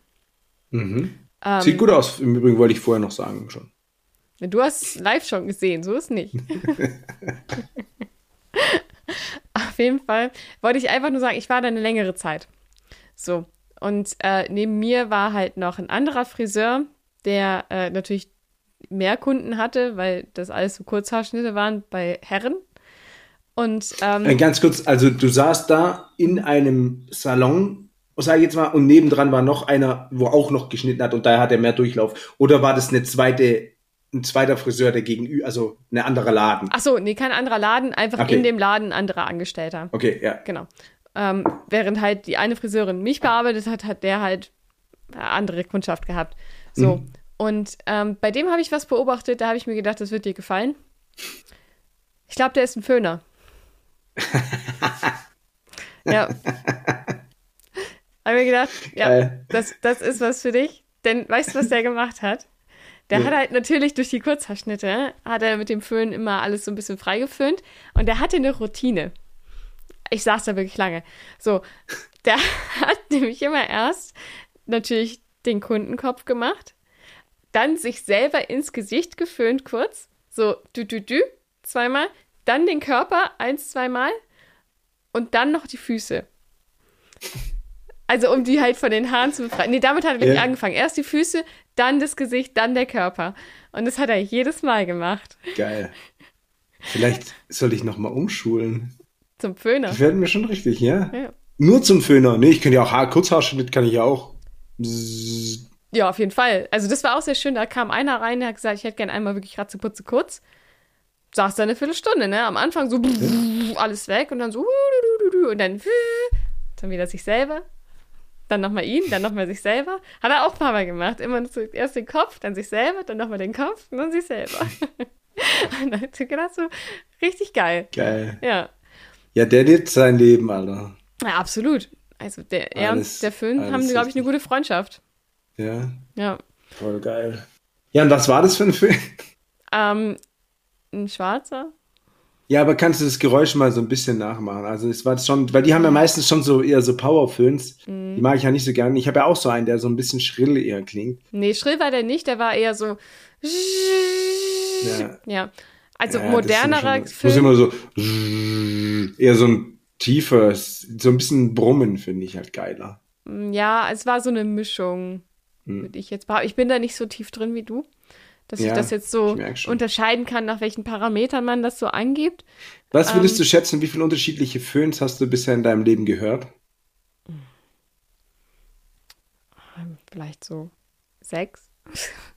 Mhm. Ähm, Sieht gut aus. Im Übrigen wollte ich vorher noch sagen schon. Du hast live schon gesehen, so ist nicht. <laughs> <laughs> Auf jeden Fall wollte ich einfach nur sagen, ich war da eine längere Zeit. So. Und äh, neben mir war halt noch ein anderer Friseur, der äh, natürlich mehr Kunden hatte, weil das alles so Kurzhaarschnitte waren bei Herren. Und ähm, Äh, ganz kurz, also du saßt da in einem Salon, sag ich jetzt mal, und nebendran war noch einer, wo auch noch geschnitten hat und daher hat er mehr Durchlauf. Oder war das eine zweite, ein zweiter Friseur, der gegenüber, also ein anderer Laden? ach so, nee, kein anderer Laden, einfach Okay. in dem Laden anderer Angestellter. Okay, ja. Genau. Ähm, während halt die eine Friseurin mich bearbeitet hat, hat der halt andere Kundschaft gehabt. So. Mhm. Und ähm, bei dem habe ich was beobachtet, da habe ich mir gedacht, das wird dir gefallen. Ich glaube, der ist ein Föhner. <laughs> ja. Habe mir gedacht, ja, Geil. das, das ist was für dich. Denn weißt du, was der gemacht hat? Der Nee. hat halt natürlich durch die Kurzhaarschnitte, hat er mit dem Föhn immer alles so ein bisschen frei geföhnt. Und der hatte eine Routine. Ich saß da wirklich lange. So, der <laughs> hat nämlich immer erst natürlich den Kundenkopf gemacht, dann sich selber ins Gesicht geföhnt kurz, so du du du zweimal, dann den Körper eins zweimal und dann noch die Füße. Also um die halt von den Haaren zu befreien. Nee, damit hat er wirklich Ja. angefangen. Erst die Füße, dann das Gesicht, dann der Körper. Und das hat er jedes Mal gemacht. Geil. Vielleicht soll ich noch mal umschulen. Zum Föhner. Das werden wir schon richtig, ja? Ja. Nur zum Föhner. Nee, ich kann ja auch Haar, Kurzhaarschnitt kann ich ja auch. Ja, auf jeden Fall. Also das war auch sehr schön. Da kam einer rein, der hat gesagt, ich hätte gerne einmal wirklich ratzeputze kurz. Saß da eine Viertelstunde, ne? Am Anfang so alles weg und dann so und dann dann wieder sich selber. dann nochmal ihn, dann nochmal sich selber. Hat er auch ein paar Mal gemacht. Immer erst den Kopf, dann sich selber, dann nochmal den Kopf und dann sich selber. <laughs> und dann gedacht so, richtig geil. Geil. Ja. Ja, der lebt sein Leben, Alter. Ja, absolut. Also der, er Alles- und der alles haben, glaube ich, eine gute Freundschaft. Ja, Ja. voll geil. Ja, und was war das für ein Film? Ähm, ein Schwarzer? Ja, aber kannst du das Geräusch mal so ein bisschen nachmachen? Also es war schon, weil die haben ja meistens schon so eher so Powerföns. Mhm. Die mag ich ja nicht so gerne. Ich habe ja auch so einen, der so ein bisschen schrill eher klingt. Nee, schrill war der nicht, der war eher so. Ja. Ja. Also Ja, modernerer das ist schon- Film. muss immer so eher so ein tiefer, so ein bisschen Brummen finde ich halt geiler. Ja, es war so eine Mischung, Hm. würde ich jetzt behaupten. Ich bin da nicht so tief drin wie du, dass ich Ja, das jetzt so ich unterscheiden kann, nach welchen Parametern man das so angibt. Was würdest Ähm. du schätzen, wie viele unterschiedliche Föhns hast du bisher in deinem Leben gehört? Vielleicht so sechs. <laughs>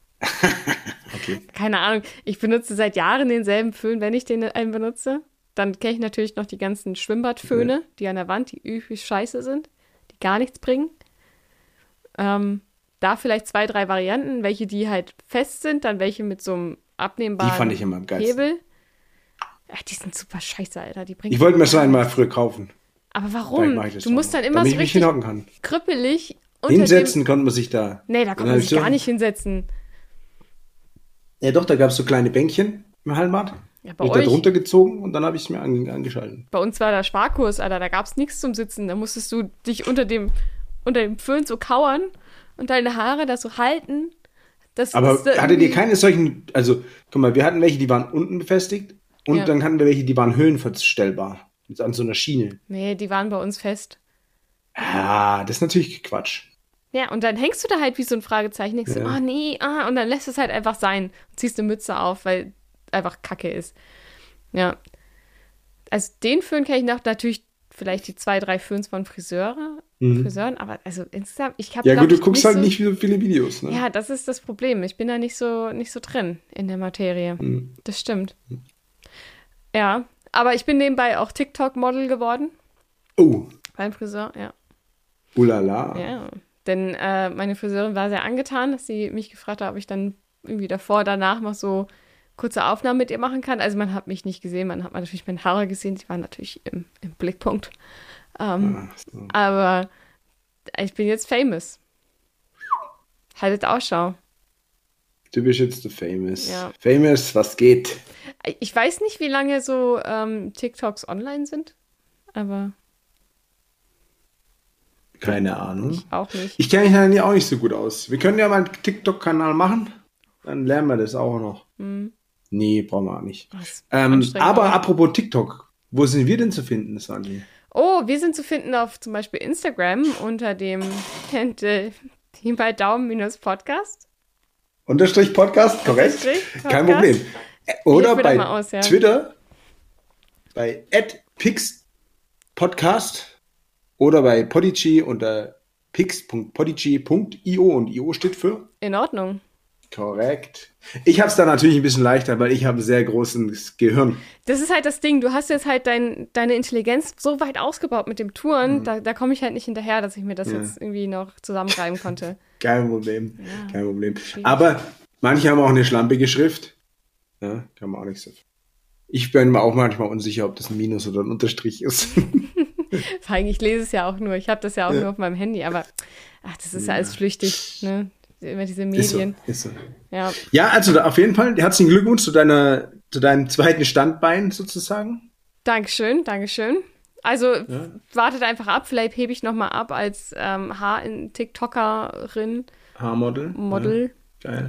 Okay. <laughs> Keine Ahnung. Ich benutze seit Jahren denselben Föhn, wenn ich den einen benutze. Dann kenne ich natürlich noch die ganzen Schwimmbadföhne, die an der Wand, die üblich scheiße sind, die gar nichts bringen. Ähm, da vielleicht zwei, drei Varianten, welche die halt fest sind, dann welche mit so einem abnehmbaren Die fand ich immer am geilsten. Hebel. Ja, die sind super scheiße, Alter. Die bringen Ich wollte mir so einen mal früher kaufen. Aber warum? Du musst dann immer so richtig krüppelig Hinsetzen konnte man sich da. Dem, nee, da kann man sich gar nicht hinsetzen. Ja doch, da gab es so kleine Bänkchen im Hallenbad. Ja, bei ich da euch, drunter gezogen und dann habe ich es mir ange angeschalten. bei uns war der Sparkurs, Alter, da gab es nichts zum Sitzen. Da musstest du dich unter dem, unter dem Föhn so kauern und deine Haare da so halten. Das, Aber das da hattet ihr keine solchen, also guck mal, wir hatten welche, die waren unten befestigt und Ja. dann hatten wir welche, die waren höhenverstellbar. An so einer Schiene. Nee, die waren bei uns fest. Ah, das ist natürlich Quatsch. Ja, und dann hängst du da halt wie so ein Fragezeichen, denkst du, Ja. oh nee, ah, und dann lässt es halt einfach sein. Und ziehst eine Mütze auf, weil einfach Kacke ist. Ja. Also den Föhn kenne ich noch, natürlich vielleicht die zwei, drei Föhns von Friseure, Friseuren, aber also insgesamt, ich habe Mhm. Ja gut, du guckst nicht halt so, nicht so viele Videos, ne? Ja, das ist das Problem. Ich bin da nicht so, nicht so drin in der Materie. Mhm. Das stimmt. Ja, aber ich bin nebenbei auch TikTok-Model geworden Oh, beim Friseur, ja. ulala. Ja, denn äh, meine Friseurin war sehr angetan, dass sie mich gefragt hat, ob ich dann irgendwie davor, danach noch so kurze Aufnahmen mit ihr machen kann. Also man hat mich nicht gesehen, man hat natürlich meine Haare gesehen, die waren natürlich im, im Blickpunkt. Ähm, Ach so. Aber ich bin jetzt famous. Haltet Ausschau. Du bist jetzt der Famous. Ja. Famous, was geht? Ich weiß nicht, wie lange so ähm, TikToks online sind, aber Keine Ahnung. ich auch nicht. Ich kenne mich ja auch nicht so gut aus. Wir können ja mal einen TikTok-Kanal machen. Dann lernen wir das auch noch. Hm. Nee, brauchen wir auch nicht. Ähm, aber apropos TikTok, wo sind wir denn zu finden, Sandy? Oh, wir sind zu finden auf zum Beispiel Instagram unter dem äh, Team bei Daumen minus Podcast. Unterstrich Podcast, korrekt? Unterstrich Kein Podcast. Problem. Äh, Oder bei aus, ja. Twitter, bei @pixpodcast oder bei Podigy unter pix.podigy.io und io steht für In Ordnung. korrekt. Ich habe es da natürlich ein bisschen leichter, weil ich habe ein sehr großes Gehirn. Das ist halt das Ding. Du hast jetzt halt dein, deine Intelligenz so weit ausgebaut mit dem Touren, da, da komme ich halt nicht hinterher, dass ich mir das Mhm. Ja. jetzt irgendwie noch zusammenreiben konnte. <laughs> Kein Problem. Ja. Kein Problem. Aber manche haben auch eine schlampige Schrift. Ja, kann man auch nicht so. Ich bin mir auch manchmal unsicher, ob das ein Minus oder ein Unterstrich ist. <laughs> <laughs> Vor allem, ich lese es ja auch nur. Ich habe das ja auch Ja. nur auf meinem Handy, aber ach, das ist ja, Ja. alles flüchtig, ne? Immer diese ist so, Medien. ist so. Ja. Ja, also auf jeden Fall herzlichen Glückwunsch zu deiner, zu deinem zweiten Standbein sozusagen. Dankeschön, Dankeschön. Also Ja. wartet einfach ab, vielleicht hebe ich nochmal ab als ähm, Haar-TikTokerin, Haarmodel. Model. Ja, geil.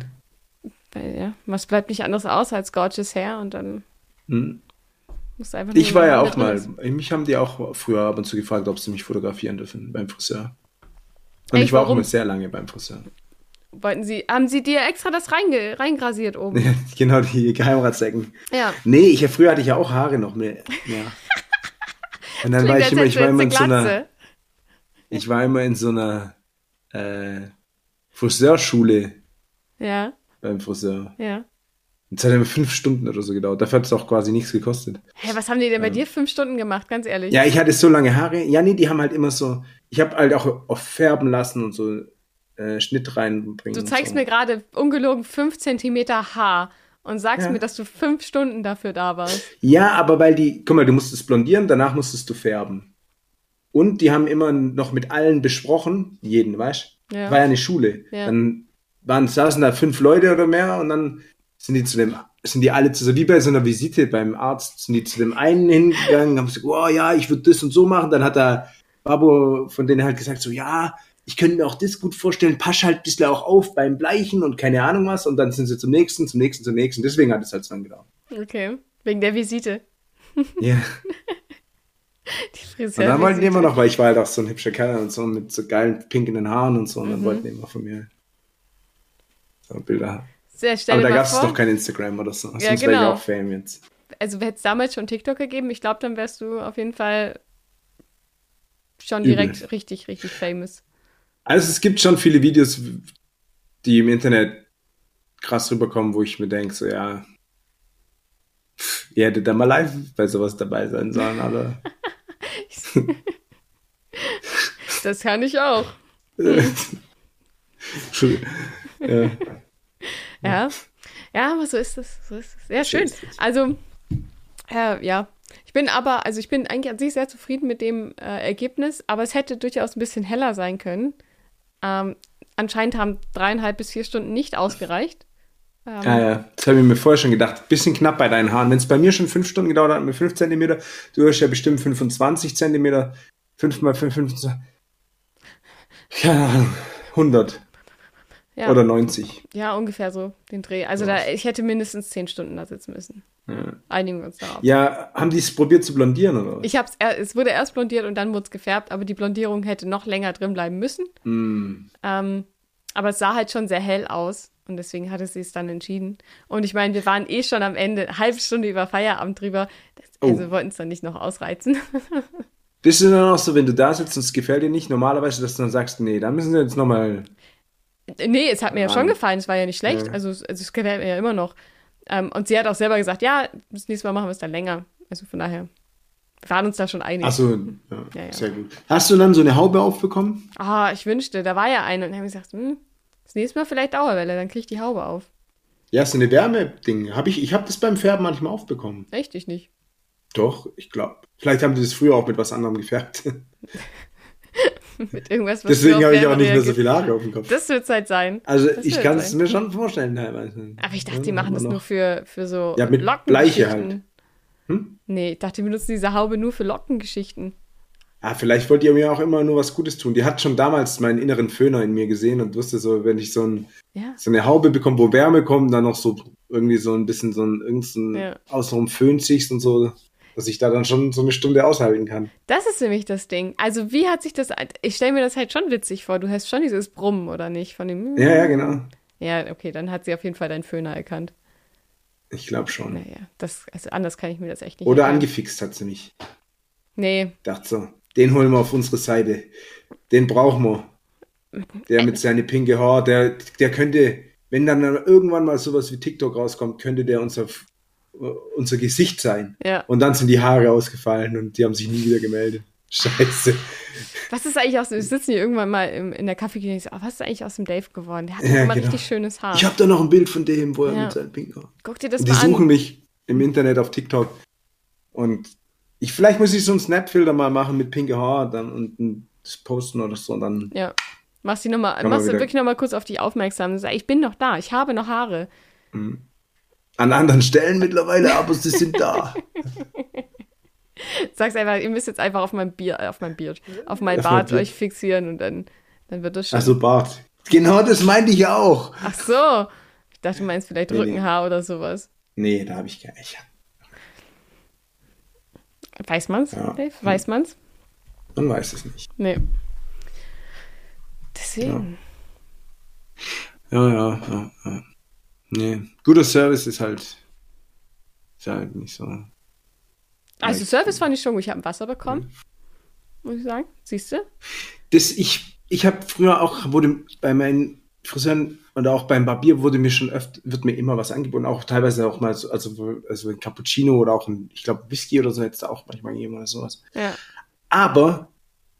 Weil, ja, was bleibt nicht anderes aus als Gorgeous Hair und dann Hm. musst du einfach nur Ich war ja auch mal, mich haben die auch früher ab und zu gefragt, ob sie mich fotografieren dürfen beim Friseur. Und Echt, ich war auch warum? immer sehr lange beim Friseur. Wollten sie, haben sie dir extra das reinge, reingrasiert oben? <laughs> genau, die Geheimratsecken. ja. Nee, ich, früher hatte ich ja auch Haare noch mehr. mehr. <laughs> Und dann war ich immer, ich war immer in so einer, ich war immer in so einer äh, Friseurschule Ja, beim Friseur. ja. Das hat immer fünf Stunden oder so gedauert. Dafür hat es auch quasi nichts gekostet. Hä, was haben die denn bei dir fünf Stunden gemacht, ganz ehrlich? Ja, ich hatte so lange Haare. Ja, nee, die haben halt immer so. Ich habe halt auch auf färben lassen und so äh, Schnitt reinbringen. Du zeigst so. mir gerade ungelogen fünf Zentimeter Haar und sagst Ja. mir, dass du fünf Stunden dafür da warst. Ja, aber weil die, guck mal, du musstest blondieren, danach musstest du färben. Und die haben immer noch mit allen besprochen, jeden, weißt du? Ja. War ja eine Schule. Ja. Dann waren, saßen da fünf Leute oder mehr und dann sind die zu dem, sind die alle zu, so wie bei so einer Visite beim Arzt, sind die zu dem einen hingegangen, haben gesagt, oh ja, ich würde das und so machen. Dann hat der Babo von denen halt gesagt, so ja, ich könnte mir auch das gut vorstellen, pass halt ein bisschen auch auf beim Bleichen und keine Ahnung was. Und dann sind sie zum nächsten, zum nächsten, zum nächsten. Deswegen hat es halt so lange gedauert. Okay. Wegen der Visite. Ja. <laughs> Die Und Friseur. dann wollten die immer noch, weil ich war halt auch so ein hübscher Kerl und so mit so geilen pinken Haaren und so. Und dann Mhm. wollten die immer von mir so Bilder haben. Sehr, stell Aber da gab es doch kein Instagram oder so. Sonst Ja, wäre ich genau. auch Fame jetzt. also hätte es damals schon TikTok gegeben, ich glaube, dann wärst du auf jeden Fall schon Übel. direkt richtig, richtig famous. Also es gibt schon viele Videos, die im Internet krass rüberkommen, wo ich mir denke, so ja, ihr hättet da mal live bei sowas dabei sein sollen, aber <laughs> Das kann ich auch. <laughs> ja. Ja. Ja, aber so ist es. So ist es. Ja, schön. Also, äh, ja. Ich bin aber, also ich bin eigentlich an sich sehr zufrieden mit dem äh, Ergebnis, aber es hätte durchaus ein bisschen heller sein können. Ähm, anscheinend haben dreieinhalb bis vier Stunden nicht ausgereicht. Ähm, Ah ja, das habe ich mir vorher schon gedacht. Bisschen knapp bei deinen Haaren. Wenn es bei mir schon fünf Stunden gedauert hat mit fünf Zentimeter, du hast ja bestimmt 25 Zentimeter, fünf mal fünf, 25, keine Ahnung, 100 ja, oder 90. ja, ungefähr so den Dreh. Also da, ich hätte mindestens zehn Stunden da sitzen müssen. Ja. Einigen wir uns darauf. Ja, haben die es probiert zu blondieren oder was? Ich hab's, es wurde erst blondiert und dann wurde es gefärbt, aber die Blondierung hätte noch länger drin bleiben müssen. Hm. Ähm, aber es sah halt schon sehr hell aus und deswegen hatte sie es dann entschieden. Und ich meine, wir waren eh schon am Ende, eine halbe Stunde über Feierabend drüber. Das, Oh. Also wollten es dann nicht noch ausreizen. Bist du dann auch so, wenn du da sitzt und es gefällt dir nicht, normalerweise, dass du dann sagst, nee, da müssen wir jetzt nochmal. Nee, es hat mir ja schon gefallen, es war ja nicht schlecht. Ja. Also, es- also es gefällt mir ja immer noch. Ähm, und sie hat auch selber gesagt, ja, das nächste Mal machen wir es dann länger. Also von daher, wir waren uns da schon einig. Achso, ja, Ja, ja. sehr gut. Hast du dann so eine Haube aufbekommen? Ah, ich wünschte, da war ja eine und dann habe ich gesagt, hm, das nächste Mal vielleicht Dauerwelle, dann kriege ich die Haube auf. Ja, so eine Wärmeding. Hab ich ich habe das beim Färben manchmal aufbekommen. Echt, ich nicht. Doch, ich glaube. Vielleicht haben die das früher auch mit was anderem gefärbt. <laughs> <laughs> Mit irgendwas, was Deswegen habe ich auch nicht mehr so viele Haare auf dem Kopf. Das wird halt sein. Also das ich kann es mir schon vorstellen teilweise. Aber ich dachte, die machen das nur für, für so Ja, mit. Bleiche halt. Hm? Nee, ich dachte, die benutzen diese Haube nur für Lockengeschichten. Ah, vielleicht wollt ihr mir auch immer nur was Gutes tun. Die hat schon damals meinen inneren Föhner in mir gesehen und wusste so, wenn ich so, ein, Ja. so eine Haube bekomme, wo Wärme kommt, dann noch so irgendwie so ein bisschen so ein irgendein Ja. außenrum Föhn ziehst und so, dass ich da dann schon so eine Stunde aushalten kann. Das ist nämlich das Ding. Also, wie hat sich das. Ich stelle mir das halt schon witzig vor. Du hast schon dieses Brummen, oder nicht? Von dem. Ja, ja, genau. Ja, okay, dann hat sie auf jeden Fall deinen Föhner erkannt. Ich glaube schon. Naja, das, also anders kann ich mir das echt nicht Oder erklären. angefixt hat sie mich. Nee, Dachte so, den holen wir auf unsere Seite. Den brauchen wir. Der mit seine pinke Haar, der, der könnte, wenn dann irgendwann mal sowas wie TikTok rauskommt, könnte der unser, unser Gesicht sein. ja. Und dann sind die Haare ausgefallen und die haben sich nie wieder gemeldet. Scheiße. Was ist eigentlich aus dem. Wir sitzen hier irgendwann mal im, in der Kaffeeküche und so, oh, was ist eigentlich aus dem Dave geworden? Der hat Ja, immer genau. richtig schönes Haar. Ich habe da noch ein Bild von dem, wo er Ja. mit seinem pinken Haar. Guck dir das Und die mal suchen an. mich im Internet auf TikTok. Und ich, vielleicht muss ich so einen Snap-Filter mal machen mit pinke Haar dann und ein- das posten oder so. Und dann Ja. Machst, die noch mal, machst du wirklich nochmal kurz auf dich aufmerksam. Sag, ich bin noch da, ich habe noch Haare. An anderen Stellen mittlerweile, aber sie sind da. <laughs> Sag's einfach, ihr müsst jetzt einfach auf mein Bier, auf mein Bier, auf mein Auf mein Bart Bier. euch fixieren und dann, dann wird das schon. Also Bart. Genau das meinte ich auch. Ach so. Ich dachte, du meinst vielleicht Nee, nee. Rückenhaar oder sowas. Nee, da habe ich gar nicht. Weiß man's, Ja. Dave? Weiß man's? Man weiß es nicht. Nee. Deswegen. Ja, ja, ja, ja. Nee. Guter Service ist halt, ist halt nicht so. Also. Service fand ich schon gut. Ich habe ein Wasser bekommen. Muss ich sagen. Siehst du? Das, ich, ich habe früher auch, wurde bei meinen Friseuren und auch beim Barbier wurde mir schon öfter, wird mir immer was angeboten, auch teilweise auch mal so, also, also ein Cappuccino oder auch ein, ich glaube, Whisky oder so jetzt auch manchmal jemand oder sowas. Ja. Aber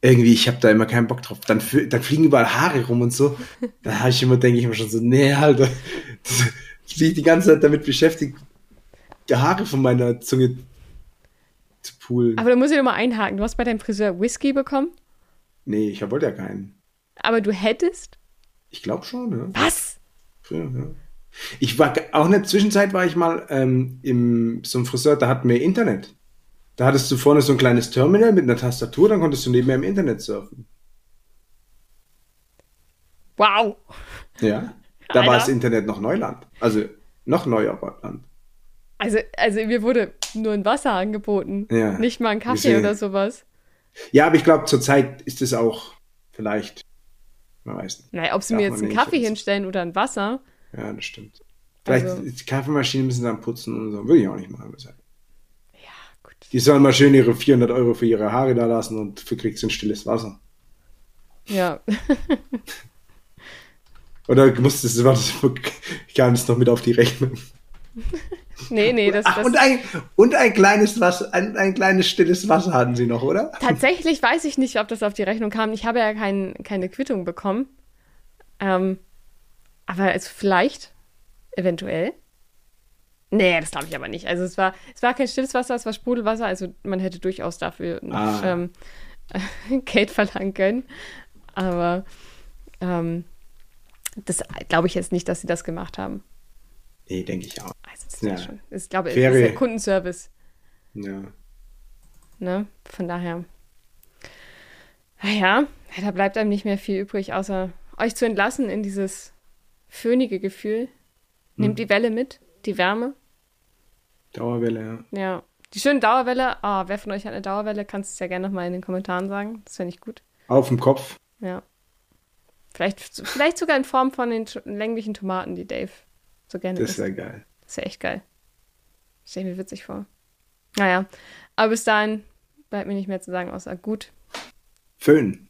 irgendwie, ich habe da immer keinen Bock drauf. Dann, dann fliegen überall Haare rum und so. Da habe ich immer, denke ich immer schon so, nee, Alter, <laughs> ich bin die ganze Zeit damit beschäftigt, die Haare von meiner Zunge zu poolen. Aber da muss ich nochmal einhaken. Du hast bei deinem Friseur Whisky bekommen? Nee, ich wollte ja keinen. Aber du hättest? Ich glaube schon, ja. Was? Ja, ja. Ich war auch in der Zwischenzeit war ich mal ähm, im so einem Friseur, da hatten wir Internet. Da hattest du vorne so ein kleines Terminal mit einer Tastatur, dann konntest du nebenher im Internet surfen. Wow. Ja. Da Alter. war das Internet noch Neuland. Also noch neuer Land. Also, also mir wurde nur ein Wasser angeboten. Ja. Nicht mal ein Kaffee oder sowas. Ja, aber ich glaube, zurzeit ist es auch vielleicht, man weiß nicht. Naja, ob sie Darf mir jetzt einen Kaffee also- hinstellen oder ein Wasser. Ja, das stimmt. Vielleicht Also- die Kaffeemaschine müssen sie dann putzen und so. Würde ich auch nicht machen. deshalb. Die sollen mal schön ihre 400 Euro für ihre Haare da lassen und für kriegst du ein stilles Wasser. Ja. <laughs> Oder musstest du, ich kann es noch mit auf die Rechnung. <laughs> nee, nee, das, Ach, das und ein, und ein kleines Wasser, ein, ein kleines stilles Wasser hatten sie noch, oder? Tatsächlich weiß ich nicht, ob das auf die Rechnung kam. Ich habe ja kein, keine Quittung bekommen. Ähm, aber es vielleicht, eventuell. Nee, das glaube ich aber nicht. Also es war, es war kein stilles Wasser, es war Sprudelwasser. Also man hätte durchaus dafür noch Ah. ähm, <laughs> Geld verlangen können. Aber ähm, das glaube ich jetzt nicht, dass sie das gemacht haben. Nee, denke ich auch. Also das Ja. ja. schon. Ich glaube, es ist ja Kundenservice. Ja. Ne? Von daher. Naja, da bleibt einem nicht mehr viel übrig, außer euch zu entlassen in dieses föhnige Gefühl. Nehmt die Welle mit, die Wärme. Dauerwelle, ja. Ja. Die schöne Dauerwelle. Ah, wer von euch hat eine Dauerwelle? Kannst du es ja gerne nochmal in den Kommentaren sagen. Das fände ich gut. Auf dem Kopf. Ja. Vielleicht, vielleicht sogar in Form von den länglichen Tomaten, die Dave so gerne Das isst. wäre geil. Das ist ja echt geil. Stell ich mir witzig vor. Naja, aber bis dahin bleibt mir nicht mehr zu sagen, außer gut. Föhn.